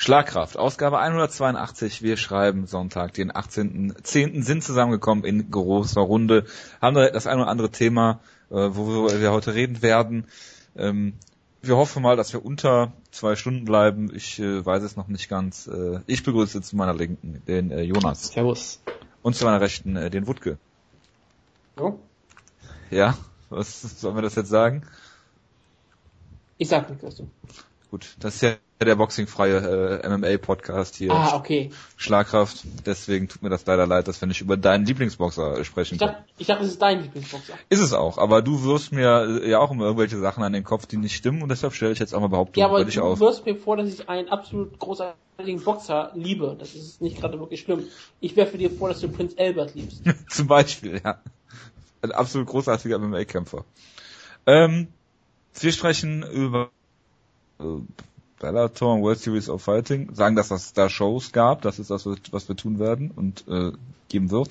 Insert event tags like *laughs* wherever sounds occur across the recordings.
Schlagkraft, Ausgabe 182. Wir schreiben Sonntag, den 18.10. sind zusammengekommen in großer Runde. Haben da das ein oder andere Thema, äh, worüber wir heute reden werden. Ähm, wir hoffen mal, dass wir unter zwei Stunden bleiben. Ich äh, weiß es noch nicht ganz. Äh, ich begrüße zu meiner Linken den äh, Jonas. Servus. Und zu meiner Rechten äh, den Wutke. Oh. Ja, was sollen wir das jetzt sagen? Ich sag nicht, was du. Gut, das ist ja der boxingfreie äh, MMA-Podcast hier. Ah, okay. Schlagkraft. Deswegen tut mir das leider leid, dass wir nicht über deinen Lieblingsboxer sprechen Ich können. dachte, ich dachte, es ist dein Lieblingsboxer. Ist es auch, aber du wirst mir äh, ja auch immer irgendwelche Sachen an den Kopf, die nicht stimmen und deshalb stelle ich jetzt auch mal Behauptungen Ja, aber du auf. wirst mir vor, dass ich einen absolut großartigen Boxer liebe. Das ist nicht gerade wirklich schlimm. Ich werfe dir vor, dass du Prinz Albert liebst. *laughs* Zum Beispiel, ja. Ein absolut großartiger MMA-Kämpfer. Ähm, wir sprechen über äh, Bellator und World Series of Fighting, sagen, dass es da Shows gab, das ist das, was wir tun werden und äh, geben wird.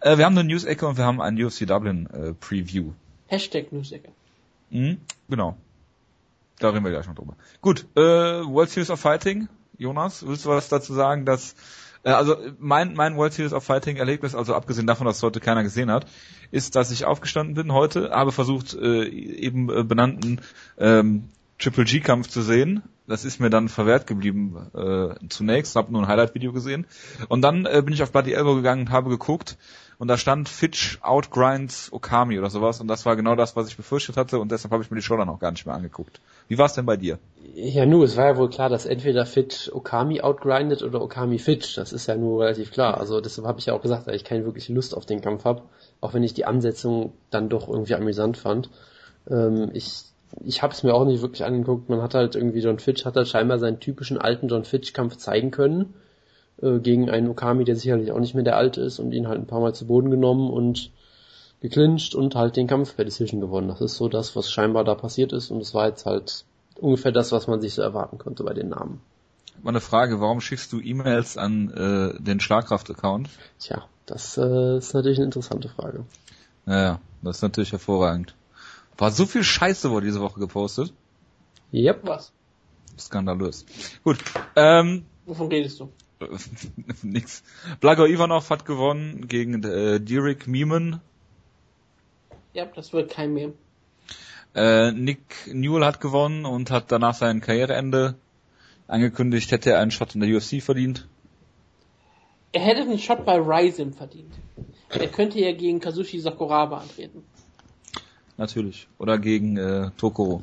Äh, wir haben eine News-Ecke und wir haben ein UFC Dublin äh, Preview. Hashtag Newsecke. Mhm, genau. Da reden wir gleich noch drüber. Gut, äh, World Series of Fighting, Jonas, willst du was dazu sagen, dass äh, also mein mein World Series of Fighting Erlebnis, also abgesehen davon, dass heute keiner gesehen hat, ist, dass ich aufgestanden bin heute, habe versucht äh, eben äh, benannten ähm, Triple G Kampf zu sehen. Das ist mir dann verwehrt geblieben äh, zunächst, habe nur ein Highlight Video gesehen und dann äh, bin ich auf Bloody Elbow gegangen und habe geguckt und da stand Fitch outgrinds Okami oder sowas und das war genau das, was ich befürchtet hatte und deshalb habe ich mir die Show dann auch gar nicht mehr angeguckt. Wie war es denn bei dir? Ja, nu, es war ja wohl klar, dass entweder Fit Okami outgrindet oder Okami Fitch. Das ist ja nur relativ klar. Also deshalb habe ich ja auch gesagt, dass ich keine wirkliche Lust auf den Kampf habe, auch wenn ich die Ansetzung dann doch irgendwie amüsant fand. Ähm, ich ich habe es mir auch nicht wirklich angeguckt. Man hat halt irgendwie John Fitch hat halt scheinbar seinen typischen alten John Fitch Kampf zeigen können äh, gegen einen Okami, der sicherlich auch nicht mehr der alte ist und ihn halt ein paar Mal zu Boden genommen und geclincht und halt den Kampf per Decision gewonnen. Das ist so das, was scheinbar da passiert ist und es war jetzt halt ungefähr das, was man sich so erwarten konnte bei den Namen. Mal eine Frage, warum schickst du E-Mails an äh, den Schlagkraft-Account? Tja, das äh, ist natürlich eine interessante Frage. Naja, das ist natürlich hervorragend. War so viel Scheiße wurde diese Woche gepostet. Yep. Was? Skandalös. Gut. Ähm, Wovon redest du? *laughs* nix. Blago Ivanov hat gewonnen gegen äh, Derek Meeman. Ja, das wird kein mehr. Äh, Nick Newell hat gewonnen und hat danach sein Karriereende angekündigt, hätte er einen Shot in der UFC verdient. Er hätte einen Shot bei Ryzen verdient. Er könnte ja gegen Kazushi Sakuraba antreten. Natürlich. Oder gegen äh, Tokoro.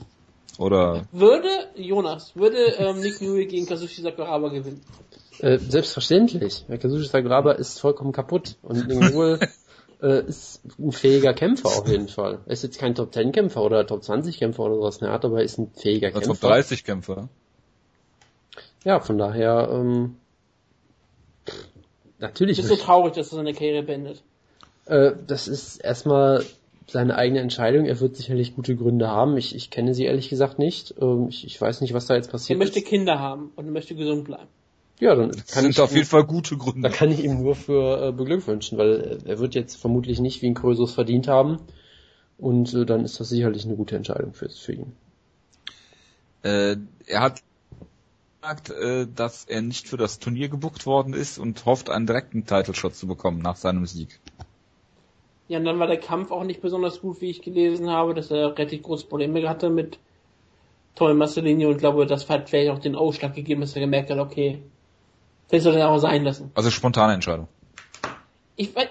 Oder Würde, Jonas, würde ähm, Nick Newell gegen Kazushi Sakuraba gewinnen? Äh, selbstverständlich. Kazushi Sakuraba ist vollkommen kaputt und Ningul äh, ist ein fähiger Kämpfer auf jeden Fall. Er ist jetzt kein Top 10 Kämpfer oder Top 20 Kämpfer oder sowas, ne, aber er ist ein fähiger oder Kämpfer. Top 30 Kämpfer. Ja, von daher, ähm, natürlich. Bist so traurig, dass er seine Karriere beendet. Äh, das ist erstmal seine eigene Entscheidung. Er wird sicherlich gute Gründe haben. Ich, ich kenne sie ehrlich gesagt nicht. Ähm, ich, ich weiß nicht, was da jetzt Er passiert möchte ist. Kinder haben und er möchte gesund bleiben. Ja, dann Das kann sind ich auf jeden ihm, Fall gute da Gründe. kann ich ihm nur für äh, beglückwünschen, weil äh, er wird jetzt vermutlich nicht wie ein Krösus verdient haben. Und äh, dann ist das sicherlich eine gute Entscheidung für, für ihn. Äh, er hat gesagt, äh, dass er nicht für das Turnier gebucht worden ist und hofft, einen direkten Title-Shot zu bekommen nach seinem Sieg. Ja, und dann war der Kampf auch nicht besonders gut, wie ich gelesen habe, dass er relativ große Probleme hatte mit Tommy Marcelini und glaube, das hat vielleicht auch den Ausschlag gegeben, dass er gemerkt hat, okay, vielleicht soll er auch sein lassen. Also spontane Entscheidung. Ich weiß,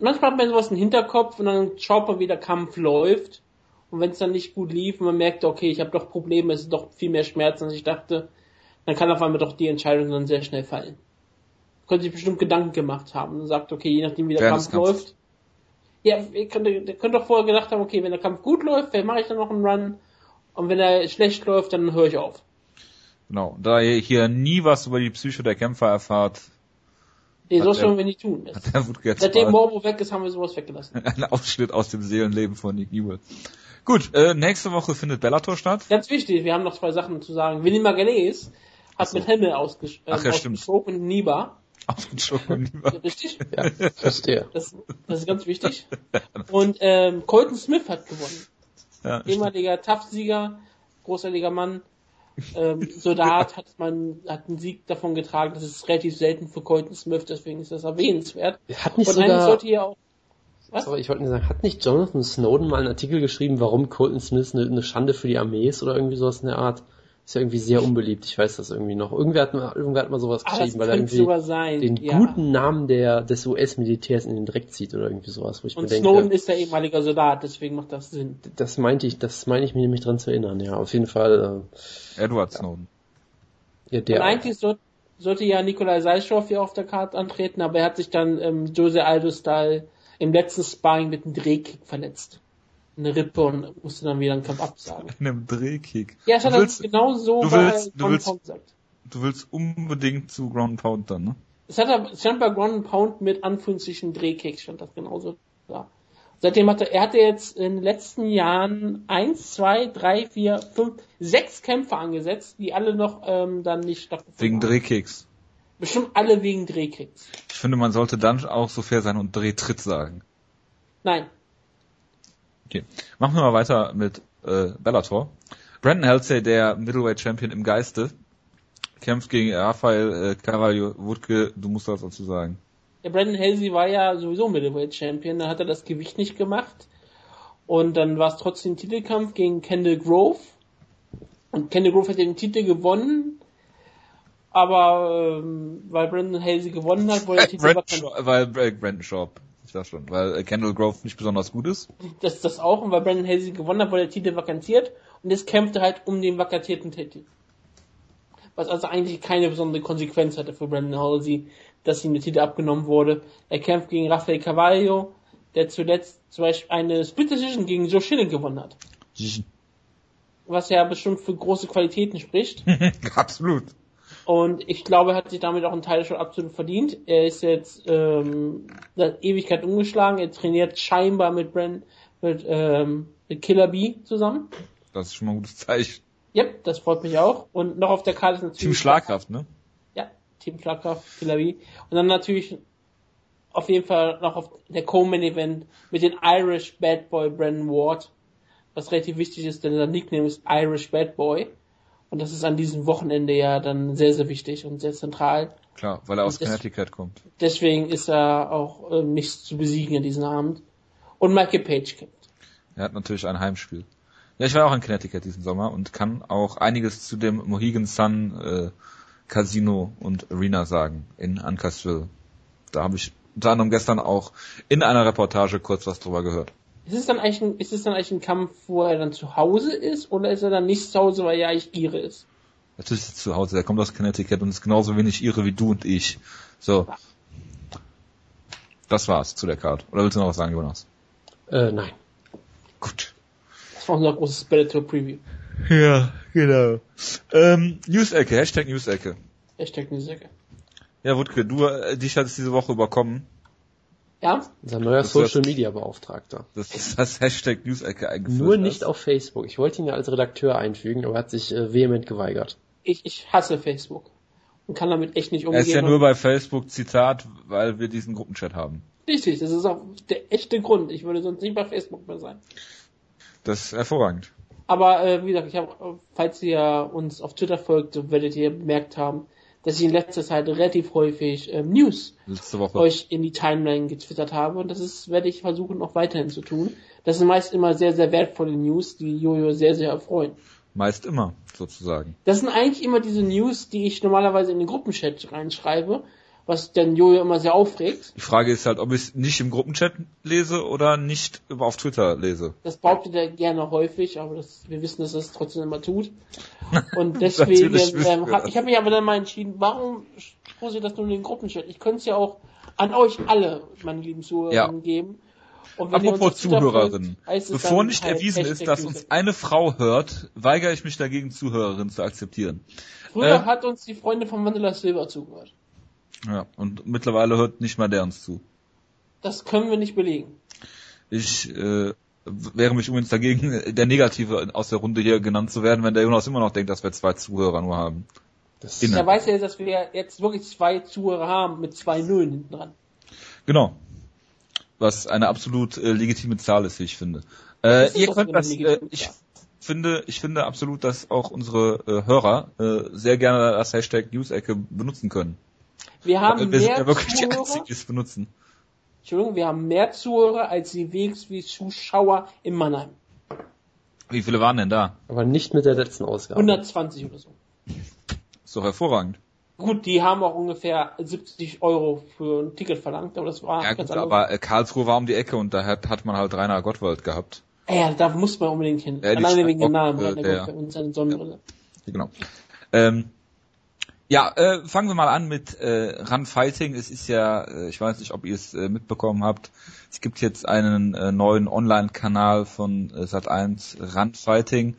manchmal hat man sowas im Hinterkopf und dann schaut man, wie der Kampf läuft. Und wenn es dann nicht gut lief und man merkt, okay, ich habe doch Probleme, es ist doch viel mehr Schmerzen, als ich dachte, dann kann auf einmal doch die Entscheidung dann sehr schnell fallen. Könnte sich bestimmt Gedanken gemacht haben und sagt, okay, je nachdem wie der Während Kampf läuft. Ja, ihr könnt, ihr könnt doch vorher gedacht haben, okay, wenn der Kampf gut läuft, dann mache ich dann noch einen Run. Und wenn er schlecht läuft, dann höre ich auf. Genau. Da ihr hier nie was über die Psyche der Kämpfer erfahrt, Nee, so sollen wir nicht tun. Seitdem Morbo weg ist, haben wir sowas weggelassen. *laughs* einen Ausschnitt aus dem Seelenleben von Nick Newell. Gut, äh, nächste Woche findet Bellator statt. Ganz wichtig, wir haben noch zwei Sachen zu sagen. Willi Maganes hat so. mit Hemmel ausges äh, Ach ja, stimmt. ausgesprochen Niba. Ausgesprochen lieber. Richtig? Ja, verstehe. Das, das ist ganz wichtig. *laughs* Und ähm, Colton Smith hat gewonnen. Ja, Ehemaliger TAF-Sieger, großartiger Mann. ähm, Soldat hat man hat einen Sieg davon getragen. Das ist relativ selten für Colton Smith, deswegen ist das erwähnenswert. Hat nicht Und sogar, sollte hier auch Was? sorry, ich wollte nur sagen, hat nicht Jonathan Snowden mal einen Artikel geschrieben, warum Colton Smith eine, eine Schande für die Armee ist oder irgendwie sowas in der Art? Ist ja irgendwie sehr unbeliebt, ich weiß das irgendwie noch. Irgendwer hat mal, irgendwer hat mal sowas Ah, geschrieben, weil er irgendwie den ja. guten Namen der, des US-Militärs in den Dreck zieht oder irgendwie sowas, wo ich Und mir denke, Snowden ist der ehemaliger Soldat, deswegen macht das Sinn. das meinte ich, das meine ich mir nämlich dran zu erinnern, ja, auf jeden Fall, Edward Snowden. äh, ja, Und der, eigentlich so, sollte ja Nikolai Seischow hier auf der Karte antreten, aber er hat sich dann ähm, Jose Aldo-Style im letzten Sparring mit einem Drehkick verletzt. Eine Rippe und musste dann wieder einen Kampf absagen. *laughs* In einem Drehkick. Ja, er willst, genau so du willst- du Ground willst- Pound gesagt. du willst unbedingt zu Ground and Pound dann, ne? Es hat er, es stand bei Ground Pound mit Anführungsstrichen Drehkick, stand das genauso da. Seitdem hat er, er hatte jetzt in den letzten Jahren eins, zwei, drei, vier, fünf, sechs Kämpfe angesetzt, die alle noch ähm, dann nicht stattgefunden Wegen haben. Drehkicks. Bestimmt alle wegen Drehkicks. Ich finde, man sollte dann auch so fair sein und Drehtritt sagen. Nein, Okay. Machen wir mal weiter mit äh, Bellator. Brandon Halsey, der Middleweight Champion im Geiste, kämpft gegen Rafael äh, Carvalho Wutke. Du musst was dazu sagen. Der Brandon Halsey war ja sowieso Middleweight Champion, da hat er das Gewicht nicht gemacht. Und dann war es trotzdem Titelkampf gegen Kendall Grove. Und Kendall Grove hat den Titel gewonnen. Aber ähm, weil Brandon Halsey gewonnen hat, wurde der Titel Brandon weil äh, Brandon Sharp, ich sag schon, weil äh, Kendall Grove nicht besonders gut ist. Das ist das auch. Und weil Brandon Halsey gewonnen hat, wurde der Titel vakantiert. Und jetzt kämpft er halt um den vakantierten Titel. Was also eigentlich keine besondere Konsequenz hatte für Brandon Halsey, dass ihm der Titel abgenommen wurde. Er kämpft gegen Rafael Carvalho, der zuletzt zum Beispiel eine Split Decision gegen Joe Schilling gewonnen hat. Was ja bestimmt für große Qualitäten spricht. *laughs* Absolut. Und ich glaube, er hat sich damit auch einen Teil schon absolut verdient. Er ist jetzt ähm, seit Ewigkeit umgeschlagen. Er trainiert scheinbar mit Brand, mit, ähm, mit Killer B zusammen. Das ist schon mal ein gutes Zeichen. Yep, das freut mich auch. Und noch auf der Karte ist natürlich. Team Schlagkraft, ne? Ja, Team Schlagkraft, Killer B. Und dann natürlich auf jeden Fall noch auf der Co-Main Event mit den Irish Bad Boy Brandon Ward. Was relativ wichtig ist, denn sein Nickname ist Irish Bad Boy. Und das ist an diesem Wochenende ja dann sehr, sehr wichtig und sehr zentral. Klar, weil er aus Connecticut kommt. Deswegen ist er auch ähm, nicht zu besiegen an diesem Abend. Und Michael Page kämpft. Er hat natürlich ein Heimspiel. Ja, ich war auch in Connecticut diesen Sommer und kann auch einiges zu dem Mohegan Sun äh, Casino und Arena sagen in Uncasville. Da habe ich unter anderem gestern auch in einer Reportage kurz was drüber gehört. Ist es dann eigentlich ein, ist es dann eigentlich ein Kampf, wo er dann zu Hause ist oder ist er dann nicht zu Hause, weil er eigentlich Gire ist? Natürlich ist er zu Hause, er kommt aus Connecticut und ist genauso wenig ihre wie du und ich. So. Das war's zu der Card. Oder willst du noch was sagen, Jonas? äh, nein. Gut. Das war unser großes Bellator Preview. Ja, genau. Ähm, News-Ecke, Hashtag News-Ecke. Hashtag Nüsecke. Ja, Wutke, du, äh, dich hat es diese Woche überkommen. Ja? Unser neuer Das Social Media Beauftragter. Das ist das Hashtag News-Ecke eingeführt Nur hast. nicht auf Facebook. Ich wollte ihn ja als Redakteur einfügen, aber er hat sich äh, vehement geweigert. Ich, ich hasse Facebook. Und kann damit echt nicht Er umgehen. ist ja nur bei Facebook Zitat, weil wir diesen Gruppenchat haben. Richtig, das ist auch der echte Grund. Ich würde sonst nicht bei Facebook mehr sein. Das ist hervorragend. Aber äh, wie gesagt, ich habe, falls ihr uns auf Twitter folgt, werdet ihr bemerkt haben, dass ich in letzter Zeit relativ häufig ähm, News euch in die Timeline getwittert habe und das ist, werde ich versuchen auch weiterhin zu tun. Das sind meist immer sehr, sehr wertvolle News, die Jojo sehr, sehr erfreuen. Meist immer, sozusagen. Das sind eigentlich immer diese News, die ich normalerweise in den Gruppenchat reinschreibe, was dann Jojo immer sehr aufregt. Die Frage ist halt, ob ich es nicht im Gruppenchat lese oder nicht auf Twitter lese. Das behauptet er gerne häufig, aber das, wir wissen, dass er es trotzdem immer tut. *laughs* Und deswegen, ähm, hab, ich habe mich aber dann mal entschieden, warum poste ich das nur in den Gruppenchat? Ich könnte es ja auch an euch alle, meine lieben Zuhörer, Ja. geben. Apropos Zuhörerinnen. Bevor nicht halt erwiesen ist, dass uns eine Frau hört, weigere ich mich dagegen, Zuhörerinnen zu akzeptieren. Früher äh, hat uns die Freunde von Vanilla Silver zugehört. Ja, und mittlerweile hört nicht mal der uns zu. Das können wir nicht belegen. Ich äh, wäre mich übrigens dagegen, der Negative aus der Runde hier genannt zu werden, wenn der Jonas immer noch denkt, dass wir zwei Zuhörer nur haben. Das Inne. Er weiß ja, dass wir jetzt wirklich zwei Zuhörer haben mit zwei Nullen hinten dran. Genau. Was eine absolut äh, legitime Zahl ist, wie ich finde. Äh, ist ihr könnt das, äh, ich finde, ich finde absolut, dass auch unsere äh, Hörer äh, sehr gerne das Hashtag News-Ecke benutzen können. Wir haben wir sind mehr ja wirklich die Zuhörer. Einzigen, die es benutzen. Entschuldigung, wir haben mehr Zuhörer als die WXW Zuschauer in Mannheim. Wie viele waren denn da? Aber nicht mit der letzten Ausgabe. 120 oder so. Ist doch hervorragend. Gut, die haben auch ungefähr 70 Euro für ein Ticket verlangt, aber das war Ja ganz gut, anders. aber äh, Karlsruhe war um die Ecke und da hat, hat man halt Rainer Gottwald gehabt. Ja, da muss man unbedingt hin. Ja, die Alleine wegen dem Namen, äh, Rainer der- Gottwald und seine Sonnenbrille. Genau. Ähm, ja, äh, fangen wir mal an mit äh, Run Fighting. Es ist ja, äh, ich weiß nicht, ob ihr es äh, mitbekommen habt, es gibt jetzt einen äh, neuen Online-Kanal von äh, Sat1 Run Fighting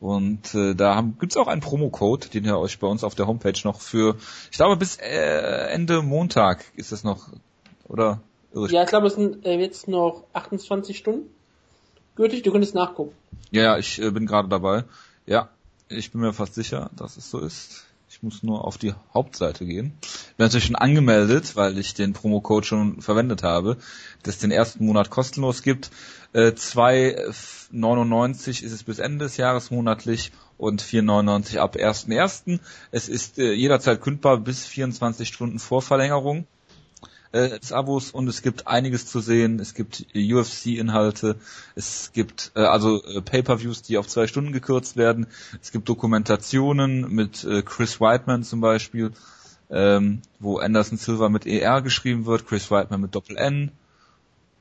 und äh, da haben, gibt's auch einen Promocode, den ihr euch bei uns auf der Homepage noch für, ich glaube bis äh, Ende Montag ist das noch, oder? Ja, ich glaube, es sind äh, jetzt noch 28 Stunden gültig. Du könntest nachgucken. Ja, ja, ich äh, bin gerade dabei. Ja, ich bin mir fast sicher, dass es so ist. Ich muss nur auf die Hauptseite gehen. Bin natürlich schon angemeldet, weil ich den Promocode schon verwendet habe, dass es den ersten Monat kostenlos gibt. Äh, 2,99 ist es bis Ende des Jahres monatlich und 4,99 ab 1.1. Es ist äh, jederzeit kündbar bis 24 Stunden vor Verlängerung äh, des Abos und es gibt einiges zu sehen. Es gibt UFC-Inhalte, es gibt äh, also äh, Pay-per-Views, die auf zwei Stunden gekürzt werden. Es gibt Dokumentationen mit äh, Chris Whiteman zum Beispiel, ähm, wo Anderson Silva mit ER geschrieben wird, Chris Whiteman mit Doppel N.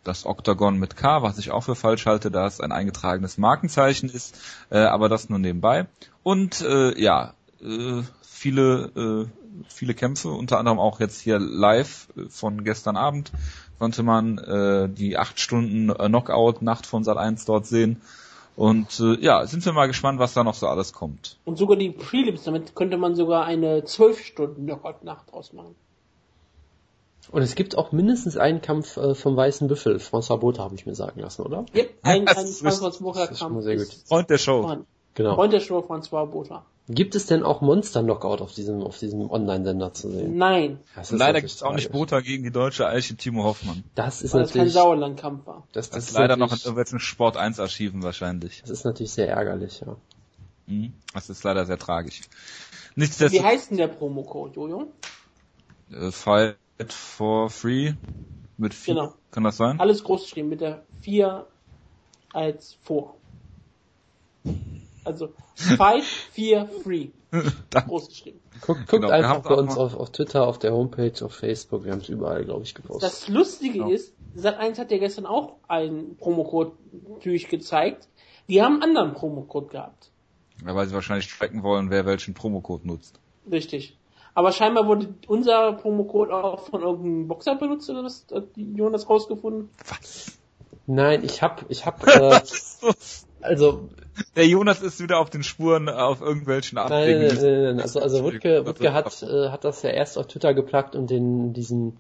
Das Octagon mit K, was ich auch für falsch halte, da es ein eingetragenes Markenzeichen ist, äh, aber das nur nebenbei. Und äh, ja, äh, viele äh, viele Kämpfe, unter anderem auch jetzt hier live von gestern Abend konnte man äh, die acht Stunden äh, Knockout-Nacht von Sat 1 dort sehen. Und äh, ja, sind wir mal gespannt, was da noch so alles kommt. Und sogar die Prelims, damit könnte man sogar eine 12 Stunden Knockout-Nacht draus machen. Und es gibt auch mindestens einen Kampf äh, vom Weißen Büffel. François Botha habe ich mir sagen lassen, oder? Yep, ein, ein ist Frankfurt-Burger das ist schon mal Kampf sehr gut. ist Freund der Show. vorhanden. Genau. Freund der Show François Botha. Gibt es denn auch Monster Knockout auf diesem, auf diesem Online-Sender zu sehen? Nein, Das leider natürlich gibt es auch nicht. Bota gegen die deutsche Eiche Timo Hoffmann. Das ist weil es kein natürlich, Sauerlandkampf war. das, Das, das ist leider noch in natürlich- irgendwelchen Sport 1 Archiven wahrscheinlich. Das ist natürlich sehr ärgerlich, ja. Mhm. Das ist leider sehr tragisch. Wie heißt denn der Promocode, Jojo? äh, Fight for Free mit vier, Genau. kann das sein? Alles groß geschrieben mit der 4 als vor. Also Fight 4 Free. Da- Groß geschrieben. Guckt, guckt Genau, einfach bei uns auf, auf Twitter, auf der Homepage, auf Facebook, wir haben es überall, glaube ich, gepostet. Das Lustige Genau. ist, Sat1 hat ja gestern auch einen Promocode natürlich gezeigt. Die haben einen anderen Promocode gehabt. Ja, weil sie wahrscheinlich tracken wollen, wer welchen Promocode nutzt. Richtig. Aber scheinbar wurde unser Promocode auch von irgendeinem Boxer benutzt oder was hat Jonas rausgefunden? Was? Nein, ich hab, ich hab, *laughs* äh, also, Der Jonas ist wieder auf den Spuren äh, auf irgendwelchen nein, nein, Abwegen. nein, nein, nein, also, also Wutke, Wutke hat, äh, hat das ja erst auf Twitter geplagt und den, diesen,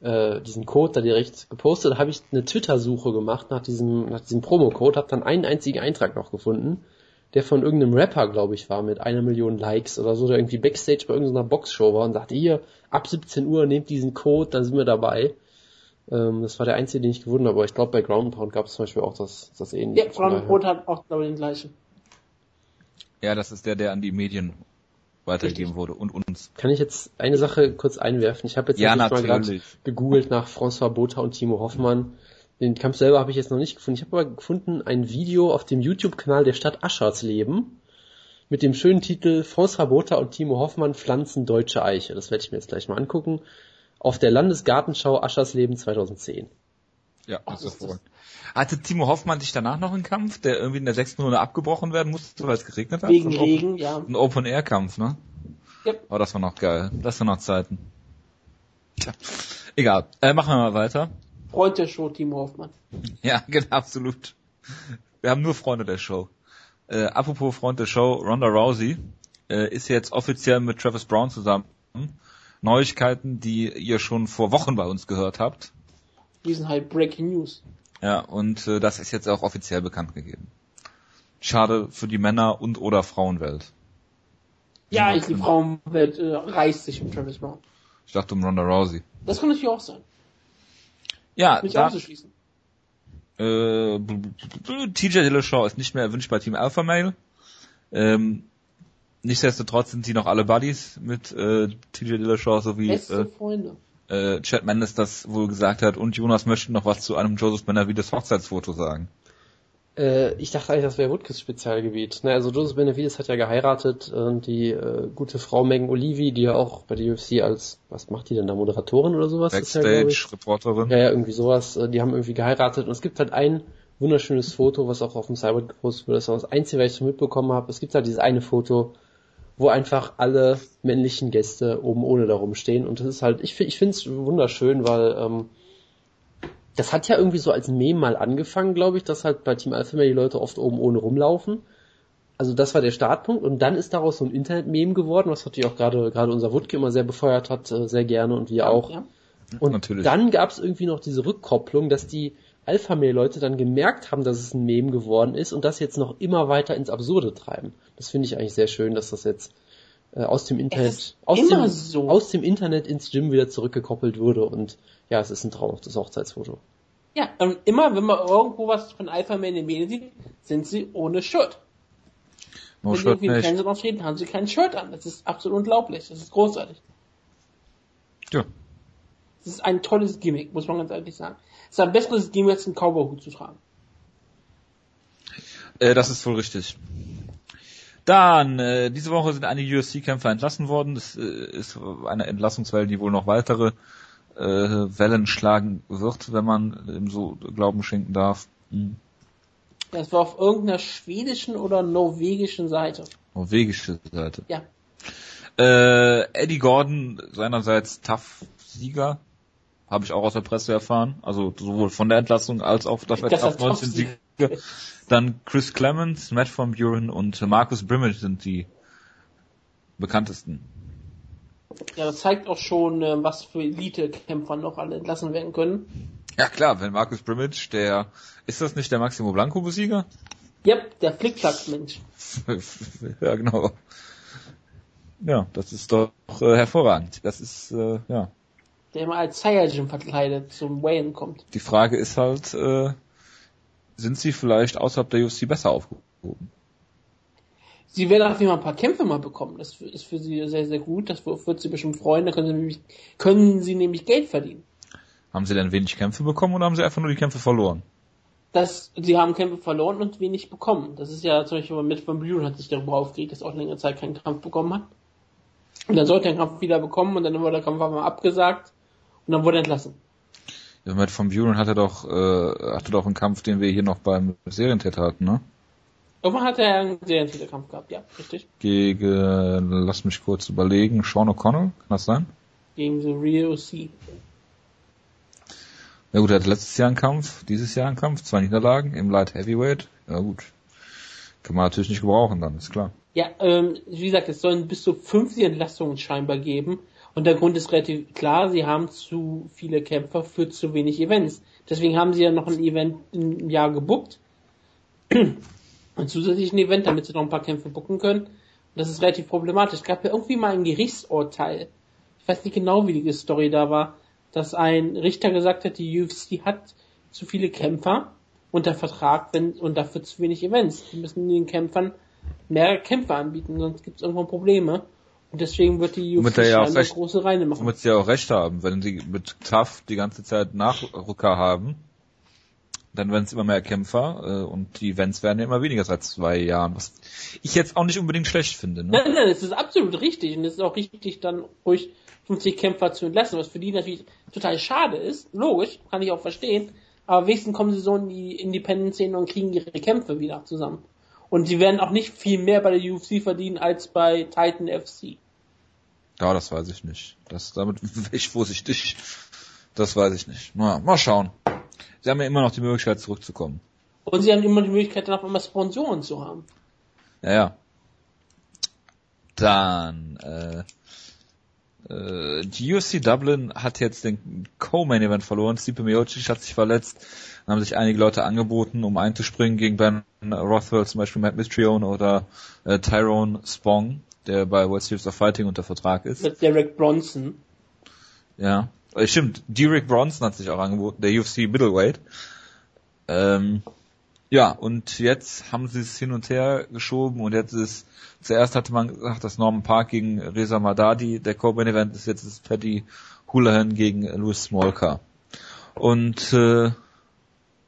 äh, diesen Code da direkt gepostet. Da habe ich eine Twitter-Suche gemacht nach diesem, nach diesem Promo-Code, habe dann einen einzigen Eintrag noch gefunden, der von irgendeinem Rapper, glaube ich, war, mit einer Million Likes oder so, der irgendwie Backstage bei irgendeiner Boxshow war und sagte, hier, ab 17 Uhr nehmt diesen Code, dann sind wir dabei. Ähm, das war der einzige, den ich gefunden habe, aber ich glaube, bei Ground Pound gab es zum Beispiel auch das, das ähnliche. Ja, Von daher- Promocode hat auch glaube ich den gleichen. Ja, das ist der, der an die Medien weitergegeben Richtig. wurde und uns. Kann ich jetzt eine Sache kurz einwerfen? Ich habe jetzt Ja, mal gerade gegoogelt nach François Botha und Timo Hoffmann. Den Kampf selber habe ich jetzt noch nicht gefunden. Ich habe aber gefunden ein Video auf dem YouTube-Kanal der Stadt Aschersleben mit dem schönen Titel François Botha und Timo Hoffmann pflanzen deutsche Eiche. Das werde ich mir jetzt gleich mal angucken. Auf der Landesgartenschau Aschersleben 2010. Ja, das ist ist hervorragend. Hatte Timo Hoffmann dich danach noch einen Kampf, der irgendwie in der sechsten Runde abgebrochen werden musste, weil es geregnet hat? Wegen ein Regen, ja. Open- Ein Open-Air-Kampf, ne? Yep. Oh, das war noch geil. Das waren noch Zeiten. Tja. Egal. Äh, machen wir mal weiter. Freund der Show, Timo Hoffmann. *laughs* Ja, genau, absolut. Wir haben nur Freunde der Show. Äh, apropos Freund der Show, Ronda Rousey äh, ist jetzt offiziell mit Travis Brown zusammen. Neuigkeiten, die ihr schon vor Wochen bei uns gehört habt. Die sind halt Breaking News. Ja, und äh, das ist jetzt auch offiziell bekannt gegeben. Schade für die Männer- und oder Frauenwelt. Ja, ich, die Frauenwelt äh, reißt sich um Travis Brown. Ich dachte um Ronda Rousey. Das kann natürlich auch sein. Ja, Nicht da, auszuschließen. Äh, TJ Dillashaw ist nicht mehr erwünscht bei Team Alpha Male. Ähm, nichtsdestotrotz sind sie noch alle Buddies mit äh, TJ Dillashaw sowie Beste äh, Freunde. äh, Chad Mendes das wohl gesagt hat und Jonas möchte noch was zu einem Joseph Benavides Hochzeitsfoto sagen. Äh, ich dachte eigentlich, das wäre Woodkes Spezialgebiet. Ne, also Joseph Benavides hat ja geheiratet und die äh, gute Frau Megan Olivi, die ja auch bei der UFC als, was macht die denn da, Moderatorin oder sowas? ist ja. Backstage-Reporterin. Ja, ja, irgendwie sowas. Äh, Die haben irgendwie geheiratet und es gibt halt ein wunderschönes Foto, was auch auf dem Cyber gepostet wurde. Das war das Einzige, was ich so mitbekommen habe. Es gibt halt dieses eine Foto, wo einfach alle männlichen Gäste oben ohne darum stehen und das ist halt, ich, ich finde es wunderschön, weil ähm, das hat ja irgendwie so als Meme mal angefangen, glaube ich, dass halt bei Team Alpha die Leute oft oben ohne rumlaufen. Also das war der Startpunkt und dann ist daraus so ein Internet-Meme geworden, was natürlich auch gerade gerade unser Wutke immer sehr befeuert hat, äh, sehr gerne und wir auch. Ja. Und Natürlich. dann gab es irgendwie noch diese Rückkopplung, dass die Alpha-Mail-Leute dann gemerkt haben, dass es ein Meme geworden ist und das jetzt noch immer weiter ins Absurde treiben. Das finde ich eigentlich sehr schön, dass das jetzt äh, aus dem Internet, aus dem, so. aus dem Internet ins Gym wieder zurückgekoppelt wurde und ja, es ist ein traumhaftes Hochzeitsfoto. Ja, und immer, wenn man irgendwo was von Alpha Man in den Medien sieht, sind sie ohne Shirt. No wenn sie Shirt irgendwie im nicht. Fernsehen auftreten, haben sie kein Shirt an. Das ist absolut unglaublich. Das ist großartig. Ja. Das ist ein tolles Gimmick, muss man ganz ehrlich sagen. Es ist ein besseres Gimmick, als einen Cowboy-Hut zu tragen. Äh, das ist wohl richtig. Dann, äh, diese Woche sind einige UFC-Kämpfer entlassen worden. Das äh, ist eine Entlassungswelle, die wohl noch weitere äh, Wellen schlagen wird, wenn man dem so Glauben schenken darf. Hm. Das war auf irgendeiner schwedischen oder norwegischen Seite. Norwegische Seite. Ja. Äh, Eddie Gordon, seinerseits Tough-Sieger, habe ich auch aus der Presse erfahren. Also sowohl von der Entlassung als auch er Tough 19 Tough-Sieger Sieger. Dann Chris Clemens, Matt von Buren und Marcus Brimage sind die bekanntesten. Ja, das zeigt auch schon, äh, was für Elite-Kämpfer noch alle entlassen werden können. Ja klar, wenn Marcus Brimage, der, ist das nicht der Maximo Blanco Besieger? Yep, der Flickflack-Mensch. *laughs* ja, genau. Ja, das ist doch äh, hervorragend. Das ist, äh, ja. Der immer als Saiyajin verkleidet zum Wayne kommt. Die Frage ist halt, äh, sind sie vielleicht außerhalb der UFC besser aufgehoben? Sie werden auf jeden Fall ein paar Kämpfe mal bekommen. Das ist für sie sehr, sehr gut. Das wird sie bestimmt freuen. Da können sie nämlich, können sie nämlich Geld verdienen. Haben sie denn wenig Kämpfe bekommen oder haben sie einfach nur die Kämpfe verloren? Das, sie haben Kämpfe verloren und wenig bekommen. Das ist ja zum Beispiel mit Van Buren hat sich darüber aufgeregt, dass er auch längere Zeit keinen Kampf bekommen hat. Und dann sollte er einen Kampf wieder bekommen und dann wurde der Kampf einmal abgesagt und dann wurde er entlassen. Ja, Matt von Buren hatte doch, äh, hatte doch einen Kampf, den wir hier noch beim Serientäter hatten, ne? Irgendwann hat er einen sehr interessanten Kampf gehabt, ja, richtig. Gegen, lass mich kurz überlegen, Sean O'Connell, kann das sein? Gegen The Real C. Ja gut, er hatte letztes Jahr einen Kampf, dieses Jahr einen Kampf, zwei Niederlagen im Light Heavyweight. Ja gut. Kann man natürlich nicht gebrauchen dann, ist klar. Ja, ähm, wie gesagt, es sollen bis zu 50 Entlastungen scheinbar geben. Und der Grund ist relativ klar, sie haben zu viele Kämpfer für zu wenig Events. Deswegen haben sie ja noch ein Event im Jahr gebuckt. *clears throat* Ein Event, damit sie noch ein paar Kämpfe bucken können. Und das ist relativ problematisch. Es gab ja irgendwie mal ein Gerichtsurteil. Ich weiß nicht genau, wie die Story da war, dass ein Richter gesagt hat, die UFC hat zu viele Kämpfer unter Vertrag und dafür zu wenig Events. Die müssen den Kämpfern mehr Kämpfe anbieten, sonst gibt es irgendwann Probleme. Und deswegen wird die UFC ja auch recht- große Reine machen. Womit sie ja auch recht haben, wenn sie mit Tough die ganze Zeit Nachrücker haben, dann werden es immer mehr Kämpfer äh, und die Events werden ja immer weniger seit zwei Jahren, was ich jetzt auch nicht unbedingt schlecht finde. Ne? Nein, nein, es ist absolut richtig und es ist auch richtig, dann ruhig 50 Kämpfer zu entlassen, was für die natürlich total schade ist. Logisch, kann ich auch verstehen. Aber wenigstens kommen sie so in die Independent-Szene und kriegen ihre Kämpfe wieder zusammen. Und sie werden auch nicht viel mehr bei der UFC verdienen als bei Titan FC. Ja, das weiß ich nicht. Das damit *laughs* wäre ich vorsichtig. Das weiß ich nicht. Mal, mal schauen. Sie haben ja immer noch die Möglichkeit zurückzukommen. Und sie haben immer die Möglichkeit, dann auch immer Sponsoren zu haben. Ja, ja. Dann, äh, äh, die UFC Dublin hat jetzt den Co-Main Event verloren. Stipe Miocic hat sich verletzt. Dann haben sich einige Leute angeboten, um einzuspringen gegen Ben Rothwell, zum Beispiel Matt Mistrione oder äh, Tyrone Spong, der bei World Series of Fighting unter Vertrag ist. Mit Derek Bronson. Ja. Äh, stimmt, Derek Bronson hat sich auch angeboten, der UFC Middleweight. Ähm, ja, und jetzt haben sie es hin und her geschoben und jetzt ist, zuerst hatte man gesagt, dass Norman Park gegen Reza Madadi der Co-Main Event ist, jetzt ist Paddy Houlihan gegen Louis Smolka. Und äh,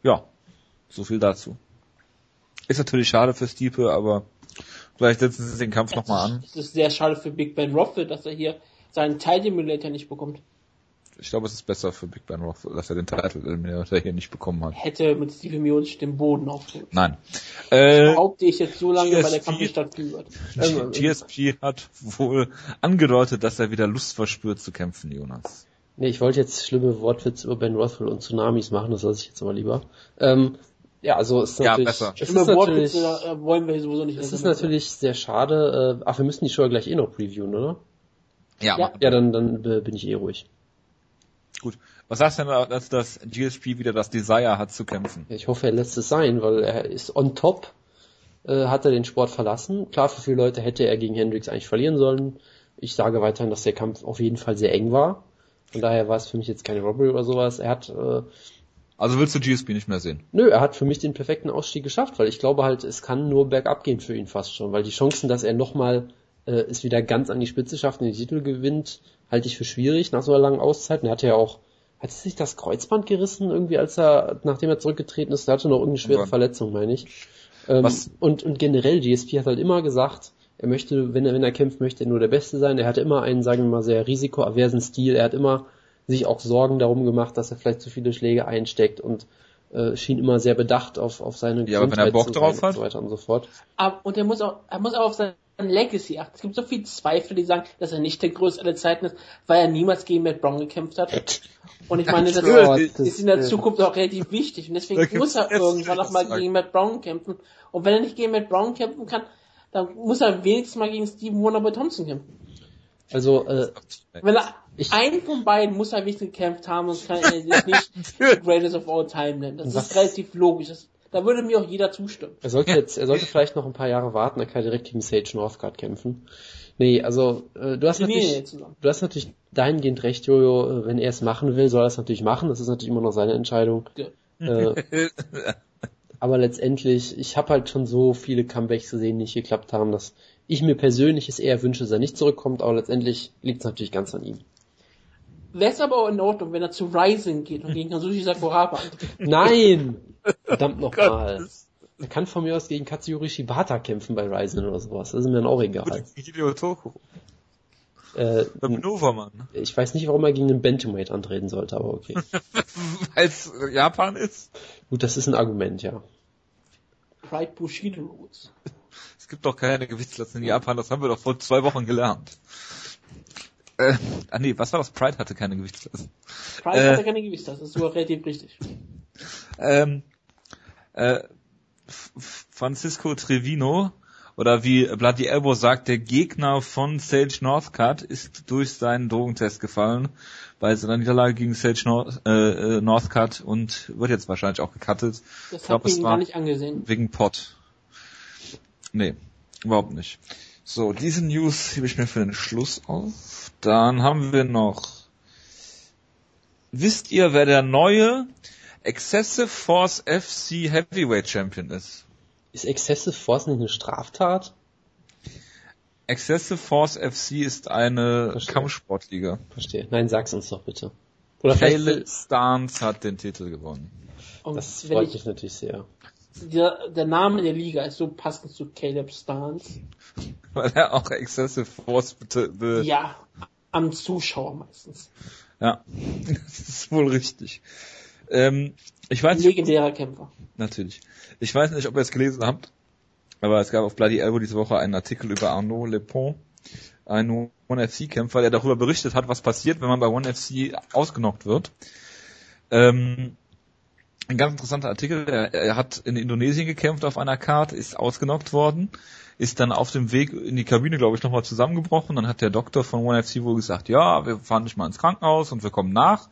ja, so viel dazu. Ist natürlich schade für Stiepe, aber vielleicht setzen sie den Kampf nochmal an. Es ist sehr schade für Big Ben Rothwell, dass er hier seinen Title Emulator nicht bekommt. Ich glaube, es ist besser für Big Ben Rothwell, dass er den Title Eliminator hier nicht bekommen hat. Hätte mit Steve Miocic den Boden aufgeholt. Nein. Äh, Behaupte ich jetzt so lange, weil der GSP Kampf nicht stattfinden wird. Ähm, GSP hat wohl angedeutet, dass er wieder Lust verspürt zu kämpfen, Jonas. Nee, ich wollte jetzt schlimme Wortwitze über Ben Rothwell und Tsunamis machen, das lasse ich jetzt mal lieber. Ähm, ja, also es ist Ja, natürlich, besser. es ist natürlich, äh, wollen wir sowieso nicht es ist natürlich sehr schade. Äh, ach, wir müssen die Show ja gleich eh noch previewen, oder? Ja, Ja. Ja, dann, dann äh, bin ich eh ruhig. Gut. Was sagst du denn, dass das GSP wieder das Desire hat zu kämpfen? Ich hoffe, er lässt es sein, weil er ist on top, äh, hat er den Sport verlassen. Klar, für viele Leute hätte er gegen Hendricks eigentlich verlieren sollen. Ich sage weiterhin, dass der Kampf auf jeden Fall sehr eng war. Von daher war es für mich jetzt keine Robbery oder sowas. Er hat, äh, Also willst du GSP nicht mehr sehen? nö, er hat für mich den perfekten Ausstieg geschafft, weil ich glaube halt, es kann nur bergab gehen für ihn fast schon, weil die Chancen, dass er nochmal äh, es wieder ganz an die Spitze schafft und den Titel gewinnt, halte ich für schwierig nach so einer langen Auszeit. Und er hatte ja auch, hat sich das Kreuzband gerissen irgendwie, als er, nachdem er zurückgetreten ist, er hatte noch irgendeine schwere. Verletzung, meine ich. Ähm, und, und generell, GSP hat halt immer gesagt, er möchte, wenn er, wenn er kämpft, möchte er nur der Beste sein. Er hatte immer einen, sagen wir mal, sehr risikoaversen Stil. Er hat immer sich auch Sorgen darum gemacht, dass er vielleicht zu viele Schläge einsteckt und äh, schien immer sehr bedacht auf, auf seine Ja, aber wenn er Gesundheit Bock zu sein drauf und hat? so weiter und so fort. Aber, und er muss auch, er muss auch auf sein Legacy achten. Es gibt so viele Zweifel, die sagen, dass er nicht der größte aller Zeiten ist, weil er niemals gegen Matt Brown gekämpft hat. *laughs* Und ich meine, das ist in der Zukunft auch relativ wichtig. Und deswegen muss er irgendwann noch mal gegen Matt Brown kämpfen. Und wenn er nicht gegen Matt Brown kämpfen kann, dann muss er wenigstens mal gegen Steven Wonderboy Thompson kämpfen. Also, äh, Wenn er Ich- einen von beiden muss er wenigstens gekämpft haben, sonst kann er sich nicht *laughs* the greatest of all time nennen. Das Was- ist relativ logisch. Das, da würde mir auch jeder zustimmen. er sollte *laughs* jetzt, er sollte vielleicht noch ein paar Jahre warten, er kann direkt gegen Sage Northcutt kämpfen. Nee, also, äh, du hast Trainieren natürlich, zusammen. du hast natürlich dahingehend recht, Jojo, äh, wenn er es machen will, soll er es natürlich machen, das ist natürlich immer noch seine Entscheidung. Ja. Äh, *laughs* aber letztendlich, ich habe halt schon so viele Comebacks gesehen, die nicht geklappt haben, dass ich mir persönlich es eher wünsche, dass er nicht zurückkommt, aber letztendlich liegt es natürlich ganz an ihm. Wäre es aber auch in Ordnung, wenn er zu Rising geht und gegen Kazushi Sakuraba antritt. Nein! *laughs* Verdammt nochmal. *laughs* Er kann von mir aus gegen Katsuyori Shibata kämpfen bei Ryzen oder sowas. Das ist mir dann auch egal. Hideo Toko. Äh, Nova-Mann. ich weiß nicht, warum er gegen einen Bantamweight antreten sollte, aber okay. *laughs* Weil es Japan ist. Gut, das ist ein Argument, ja. Pride Bushido Rules. *laughs* Es gibt doch keine Gewichtsklassen in Japan, das haben wir doch vor zwei Wochen gelernt. Äh, ah nee, was war das? Pride hatte keine Gewichtsklassen. Pride Äh. hat er keine Gewicht, das ist sogar relativ richtig. Ähm, äh, Francisco Trevino oder wie Bloody Elbow sagt, der Gegner von Sage Northcutt ist durch seinen Drogentest gefallen bei seiner Niederlage gegen Sage North, äh, äh, Northcutt und wird jetzt wahrscheinlich auch gecuttet. Das Ich es war- gar nicht angesehen. Wegen Pot. Nee, überhaupt nicht. So, diese News hebe ich mir für den Schluss auf. Dann haben wir noch. Wisst ihr, wer der neue Excessive Force FC Heavyweight Champion ist? Ist Excessive Force nicht eine Straftat? Excessive Force FC ist eine Verstehe. Kampfsportliga. Verstehe. Nein, sag's uns doch bitte. Oder Caleb Stance hat den Titel gewonnen. Und das freut ich, mich natürlich sehr. der, der Name der Liga ist so passend zu Caleb Stance. *laughs* Weil er auch Excessive Force bitte, be Ja, am Zuschauer meistens. ja. *laughs* das ist wohl richtig. Ähm, ich weiß nicht, legendärer Kämpfer. Natürlich. Ich weiß nicht, ob ihr es gelesen habt, aber es gab auf Bloody Elbow diese Woche einen Artikel über Arnaud Lepont, einen ONE-FC-Kämpfer, der darüber berichtet hat, was passiert, wenn man bei ONE-FC ausgenockt wird. Ähm, ein ganz interessanter Artikel. Er, er hat in Indonesien gekämpft auf einer Karte, ist ausgenockt worden, ist dann auf dem Weg in die Kabine, glaube ich, nochmal zusammengebrochen. Dann hat der Doktor von ONE FC wohl gesagt, ja, wir fahren nicht mal ins Krankenhaus und wir kommen nach.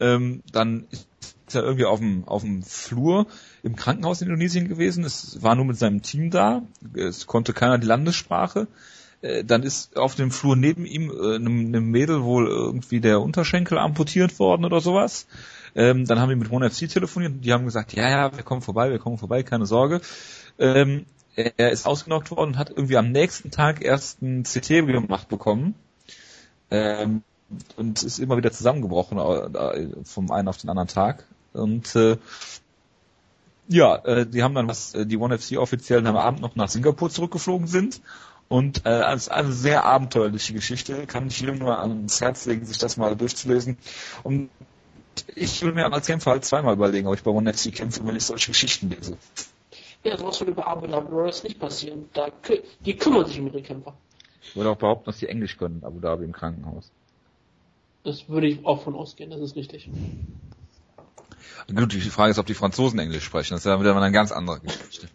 Ähm, dann ist er irgendwie auf dem, auf dem Flur im Krankenhaus in Indonesien gewesen. Es war nur mit seinem Team da. Es konnte keiner die Landessprache. Äh, Dann ist auf dem Flur neben ihm äh, einem, einem Mädel wohl irgendwie der Unterschenkel amputiert worden oder sowas. Ähm, dann haben wir mit One FC telefoniert. Die haben gesagt, ja, ja, wir kommen vorbei, wir kommen vorbei, keine Sorge. Ähm, er ist ausgenockt worden und hat irgendwie am nächsten Tag erst ein CT gemacht bekommen. Ähm, und ist immer wieder zusammengebrochen äh, vom einen auf den anderen Tag. Und äh, ja, äh, die haben dann was, äh, die One FC Offiziellen am Abend noch nach Singapur zurückgeflogen sind. Und äh, als eine sehr abenteuerliche Geschichte kann ich jedem nur ans Herz legen, sich das mal durchzulesen. Und ich will mir als Kämpfer halt zweimal überlegen, ob ich bei One FC kämpfe, wenn ich solche Geschichten lese. Ja, sowas würde bei Abu Dhabi nicht passieren. Da, die kümmern sich um ihre Kämpfer. Ich würde auch behaupten, dass die Englisch können Abu Dhabi im Krankenhaus. Das würde ich auch von ausgehen, das ist richtig. Gut, die Frage ist, ob die Franzosen Englisch sprechen. Das ist ja wieder mal eine ganz andere Geschichte.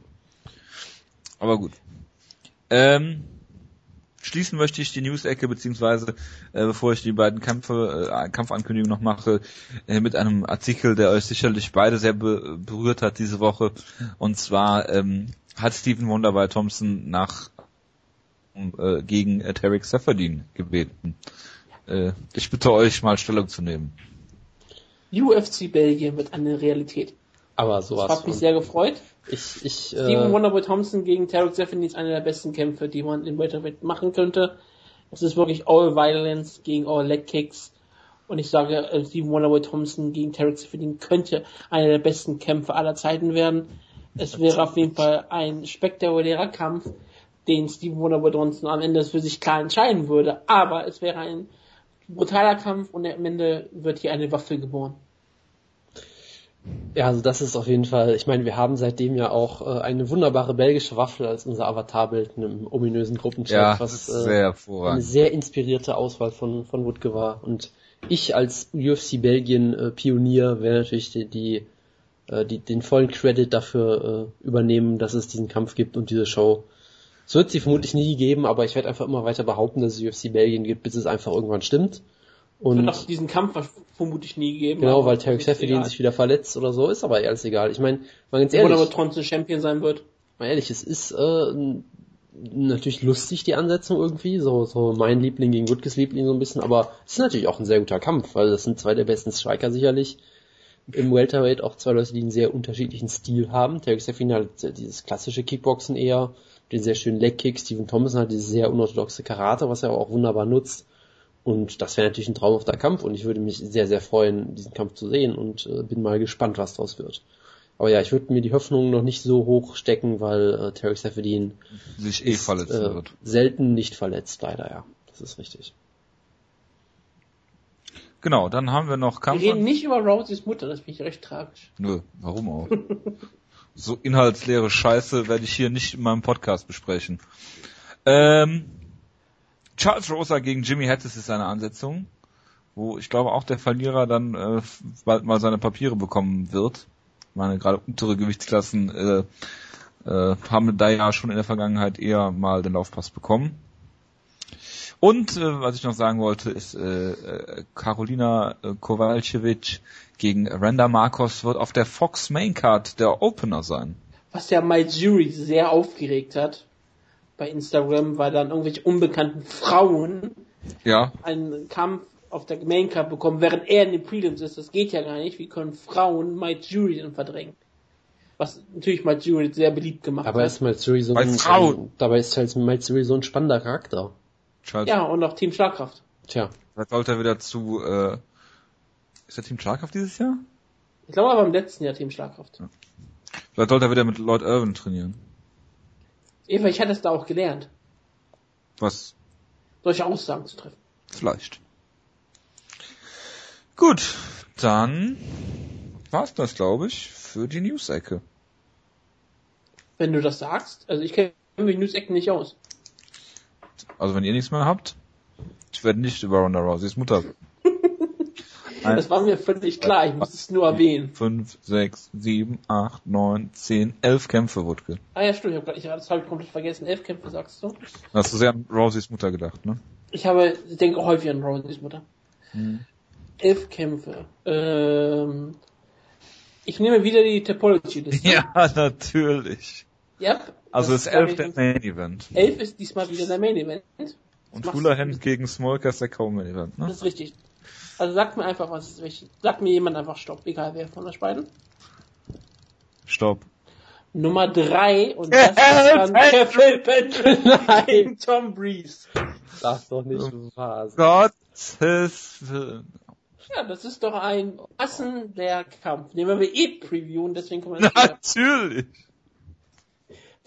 Aber gut. Ähm, schließen möchte ich die News-Ecke, beziehungsweise äh, bevor ich die beiden Kämpfe, äh, Kampfankündigungen noch mache, äh, mit einem Artikel, der euch sicherlich beide sehr be berührt hat diese Woche. Und zwar ähm, hat Stephen Wonderboy Thompson nach äh, gegen äh, Tarek Seferdin gebeten. Äh, ich bitte euch mal Stellung zu nehmen. UFC Belgien wird eine Realität. Aber sowas. Das hat mich sehr gefreut. Ich, ich, Steven äh, Wonderboy Thompson gegen Tarek Zeffin ist einer der besten Kämpfe, die man in Welterweight machen könnte. Es ist wirklich all Violence gegen all Leg Kicks. Und ich sage, äh, Steven Wonderboy Thompson gegen Tarek Zeffin könnte einer der besten Kämpfe aller Zeiten werden. Es wäre auf jeden Fall ein spektakulärer Kampf, den Steven Wonderboy Thompson am Ende für sich klar entscheiden würde. Aber es wäre ein brutaler Kampf und am Ende wird hier eine Waffe geboren. Ja, also das ist auf jeden Fall, ich meine, wir haben seitdem ja auch äh, eine wunderbare belgische Waffel als unser Avatarbild in einem ominösen Gruppenchat, ja, was äh, sehr eine sehr inspirierte Auswahl von, von Woodke war. Und ich als UFC Belgien äh, Pionier werde natürlich die, die, äh, die, den vollen Credit dafür äh, übernehmen, dass es diesen Kampf gibt und diese Show. Es wird sie vermutlich nie geben, aber ich werde einfach immer weiter behaupten, dass es UFC Belgien gibt, bis es einfach irgendwann stimmt. Und wird auch diesen Kampf vermutlich nie geben. Genau, weil Tarek Seferdin sich wieder verletzt oder so, ist aber alles egal. Ich meine, mal ganz ehrlich. Oder aber Tronson Champion sein wird. Mal ehrlich, es ist äh, natürlich lustig, die Ansetzung irgendwie, so, so mein Liebling gegen Woodkes Liebling so ein bisschen, aber es ist natürlich auch ein sehr guter Kampf, weil das sind zwei der besten Striker sicherlich. Im Welterweight auch zwei Leute, die einen sehr unterschiedlichen Stil haben. Tarek Seferdin hat dieses klassische Kickboxen eher, den sehr schönen Leg-Kick. Stephen Thompson hat dieses sehr unorthodoxe Karate, was er auch wunderbar nutzt. Und das wäre natürlich ein traumhafter Kampf und ich würde mich sehr, sehr freuen, diesen Kampf zu sehen und äh, bin mal gespannt, was daraus wird. Aber ja, ich würde mir die Hoffnung noch nicht so hoch stecken, weil äh, Terry Seferdin sich eh ist, verletzen äh, wird. Selten nicht verletzt, leider, ja. Das ist richtig. Genau, dann haben wir noch Kampf. Wir reden nicht über Rosies Mutter, das finde ich recht tragisch. Nö, warum auch? *laughs* so inhaltsleere Scheiße werde ich hier nicht in meinem Podcast besprechen. Ähm, Charles Rosa gegen Jimmy Hattis ist eine Ansetzung, wo ich glaube auch der Verlierer dann äh, bald mal seine Papiere bekommen wird. Ich meine, gerade untere Gewichtsklassen äh, äh, haben da ja schon in der Vergangenheit eher mal den Laufpass bekommen. Und äh, was ich noch sagen wollte, ist äh, äh Karolina äh, Kowalkiewicz gegen Randa Marcos wird auf der Fox Maincard der Opener sein. Was ja My Jury sehr aufgeregt hat bei Instagram, weil dann irgendwelche unbekannten Frauen ja. einen Kampf auf der Main Cup bekommen, während er in den Prelims ist. Das geht ja gar nicht. Wie können Frauen Mike Jury dann verdrängen? Was natürlich Mike Jury sehr beliebt gemacht aber hat. Aber ist Mike Jury so ein, ein, dabei ist halt Mike Jury so ein spannender Charakter. Charles. Ja, und auch Team Schlagkraft. Tja. Vielleicht sollte er wieder zu, äh, ist der Team Schlagkraft dieses Jahr? Ich glaube aber im letzten Jahr Team Schlagkraft. Ja. Vielleicht sollte er wieder mit Lloyd Irvin trainieren. Eva, ich hatte es da auch gelernt. Was? Solche Aussagen zu treffen. Vielleicht. Gut, dann war's das, glaube ich, für die News-Ecke. Wenn du das sagst, also ich kenne die News-Ecken nicht aus. Also wenn ihr nichts mehr habt, ich werde nicht über Ronda Rouseys Mutter *laughs* das war mir völlig klar, ich muss es nur erwähnen. 5, 6, 7, 8, 9, 10, 11 Kämpfe, Wutke. Ah ja, stimmt, ich hab, ich, das habe ich komplett vergessen. 11 Kämpfe, sagst du? Hast du sehr an Rosies Mutter gedacht, ne? Ich habe, denke häufig an Rosies Mutter. Hm. Elf Kämpfe. Ähm, ich nehme wieder die Topology-Liste. *laughs* Ja, natürlich. Yep. Also ist elf der Main Event. Elf ist diesmal wieder der Main Event. Und Hula Hand gegen Smolka ist der Co-Main Event, ne? Das ist richtig. Also sagt mir einfach, was ist wichtig. Sagt mir jemand einfach Stopp, egal wer von euch beiden. Stopp. Nummer drei und das ist dann Kevin Pendleton gegen Tom Breeze. Sag doch nicht was. Gottes Willen. Ja, das ist doch ein passender Kampf. Den wir eh previewen, deswegen können wir *laughs* das wieder.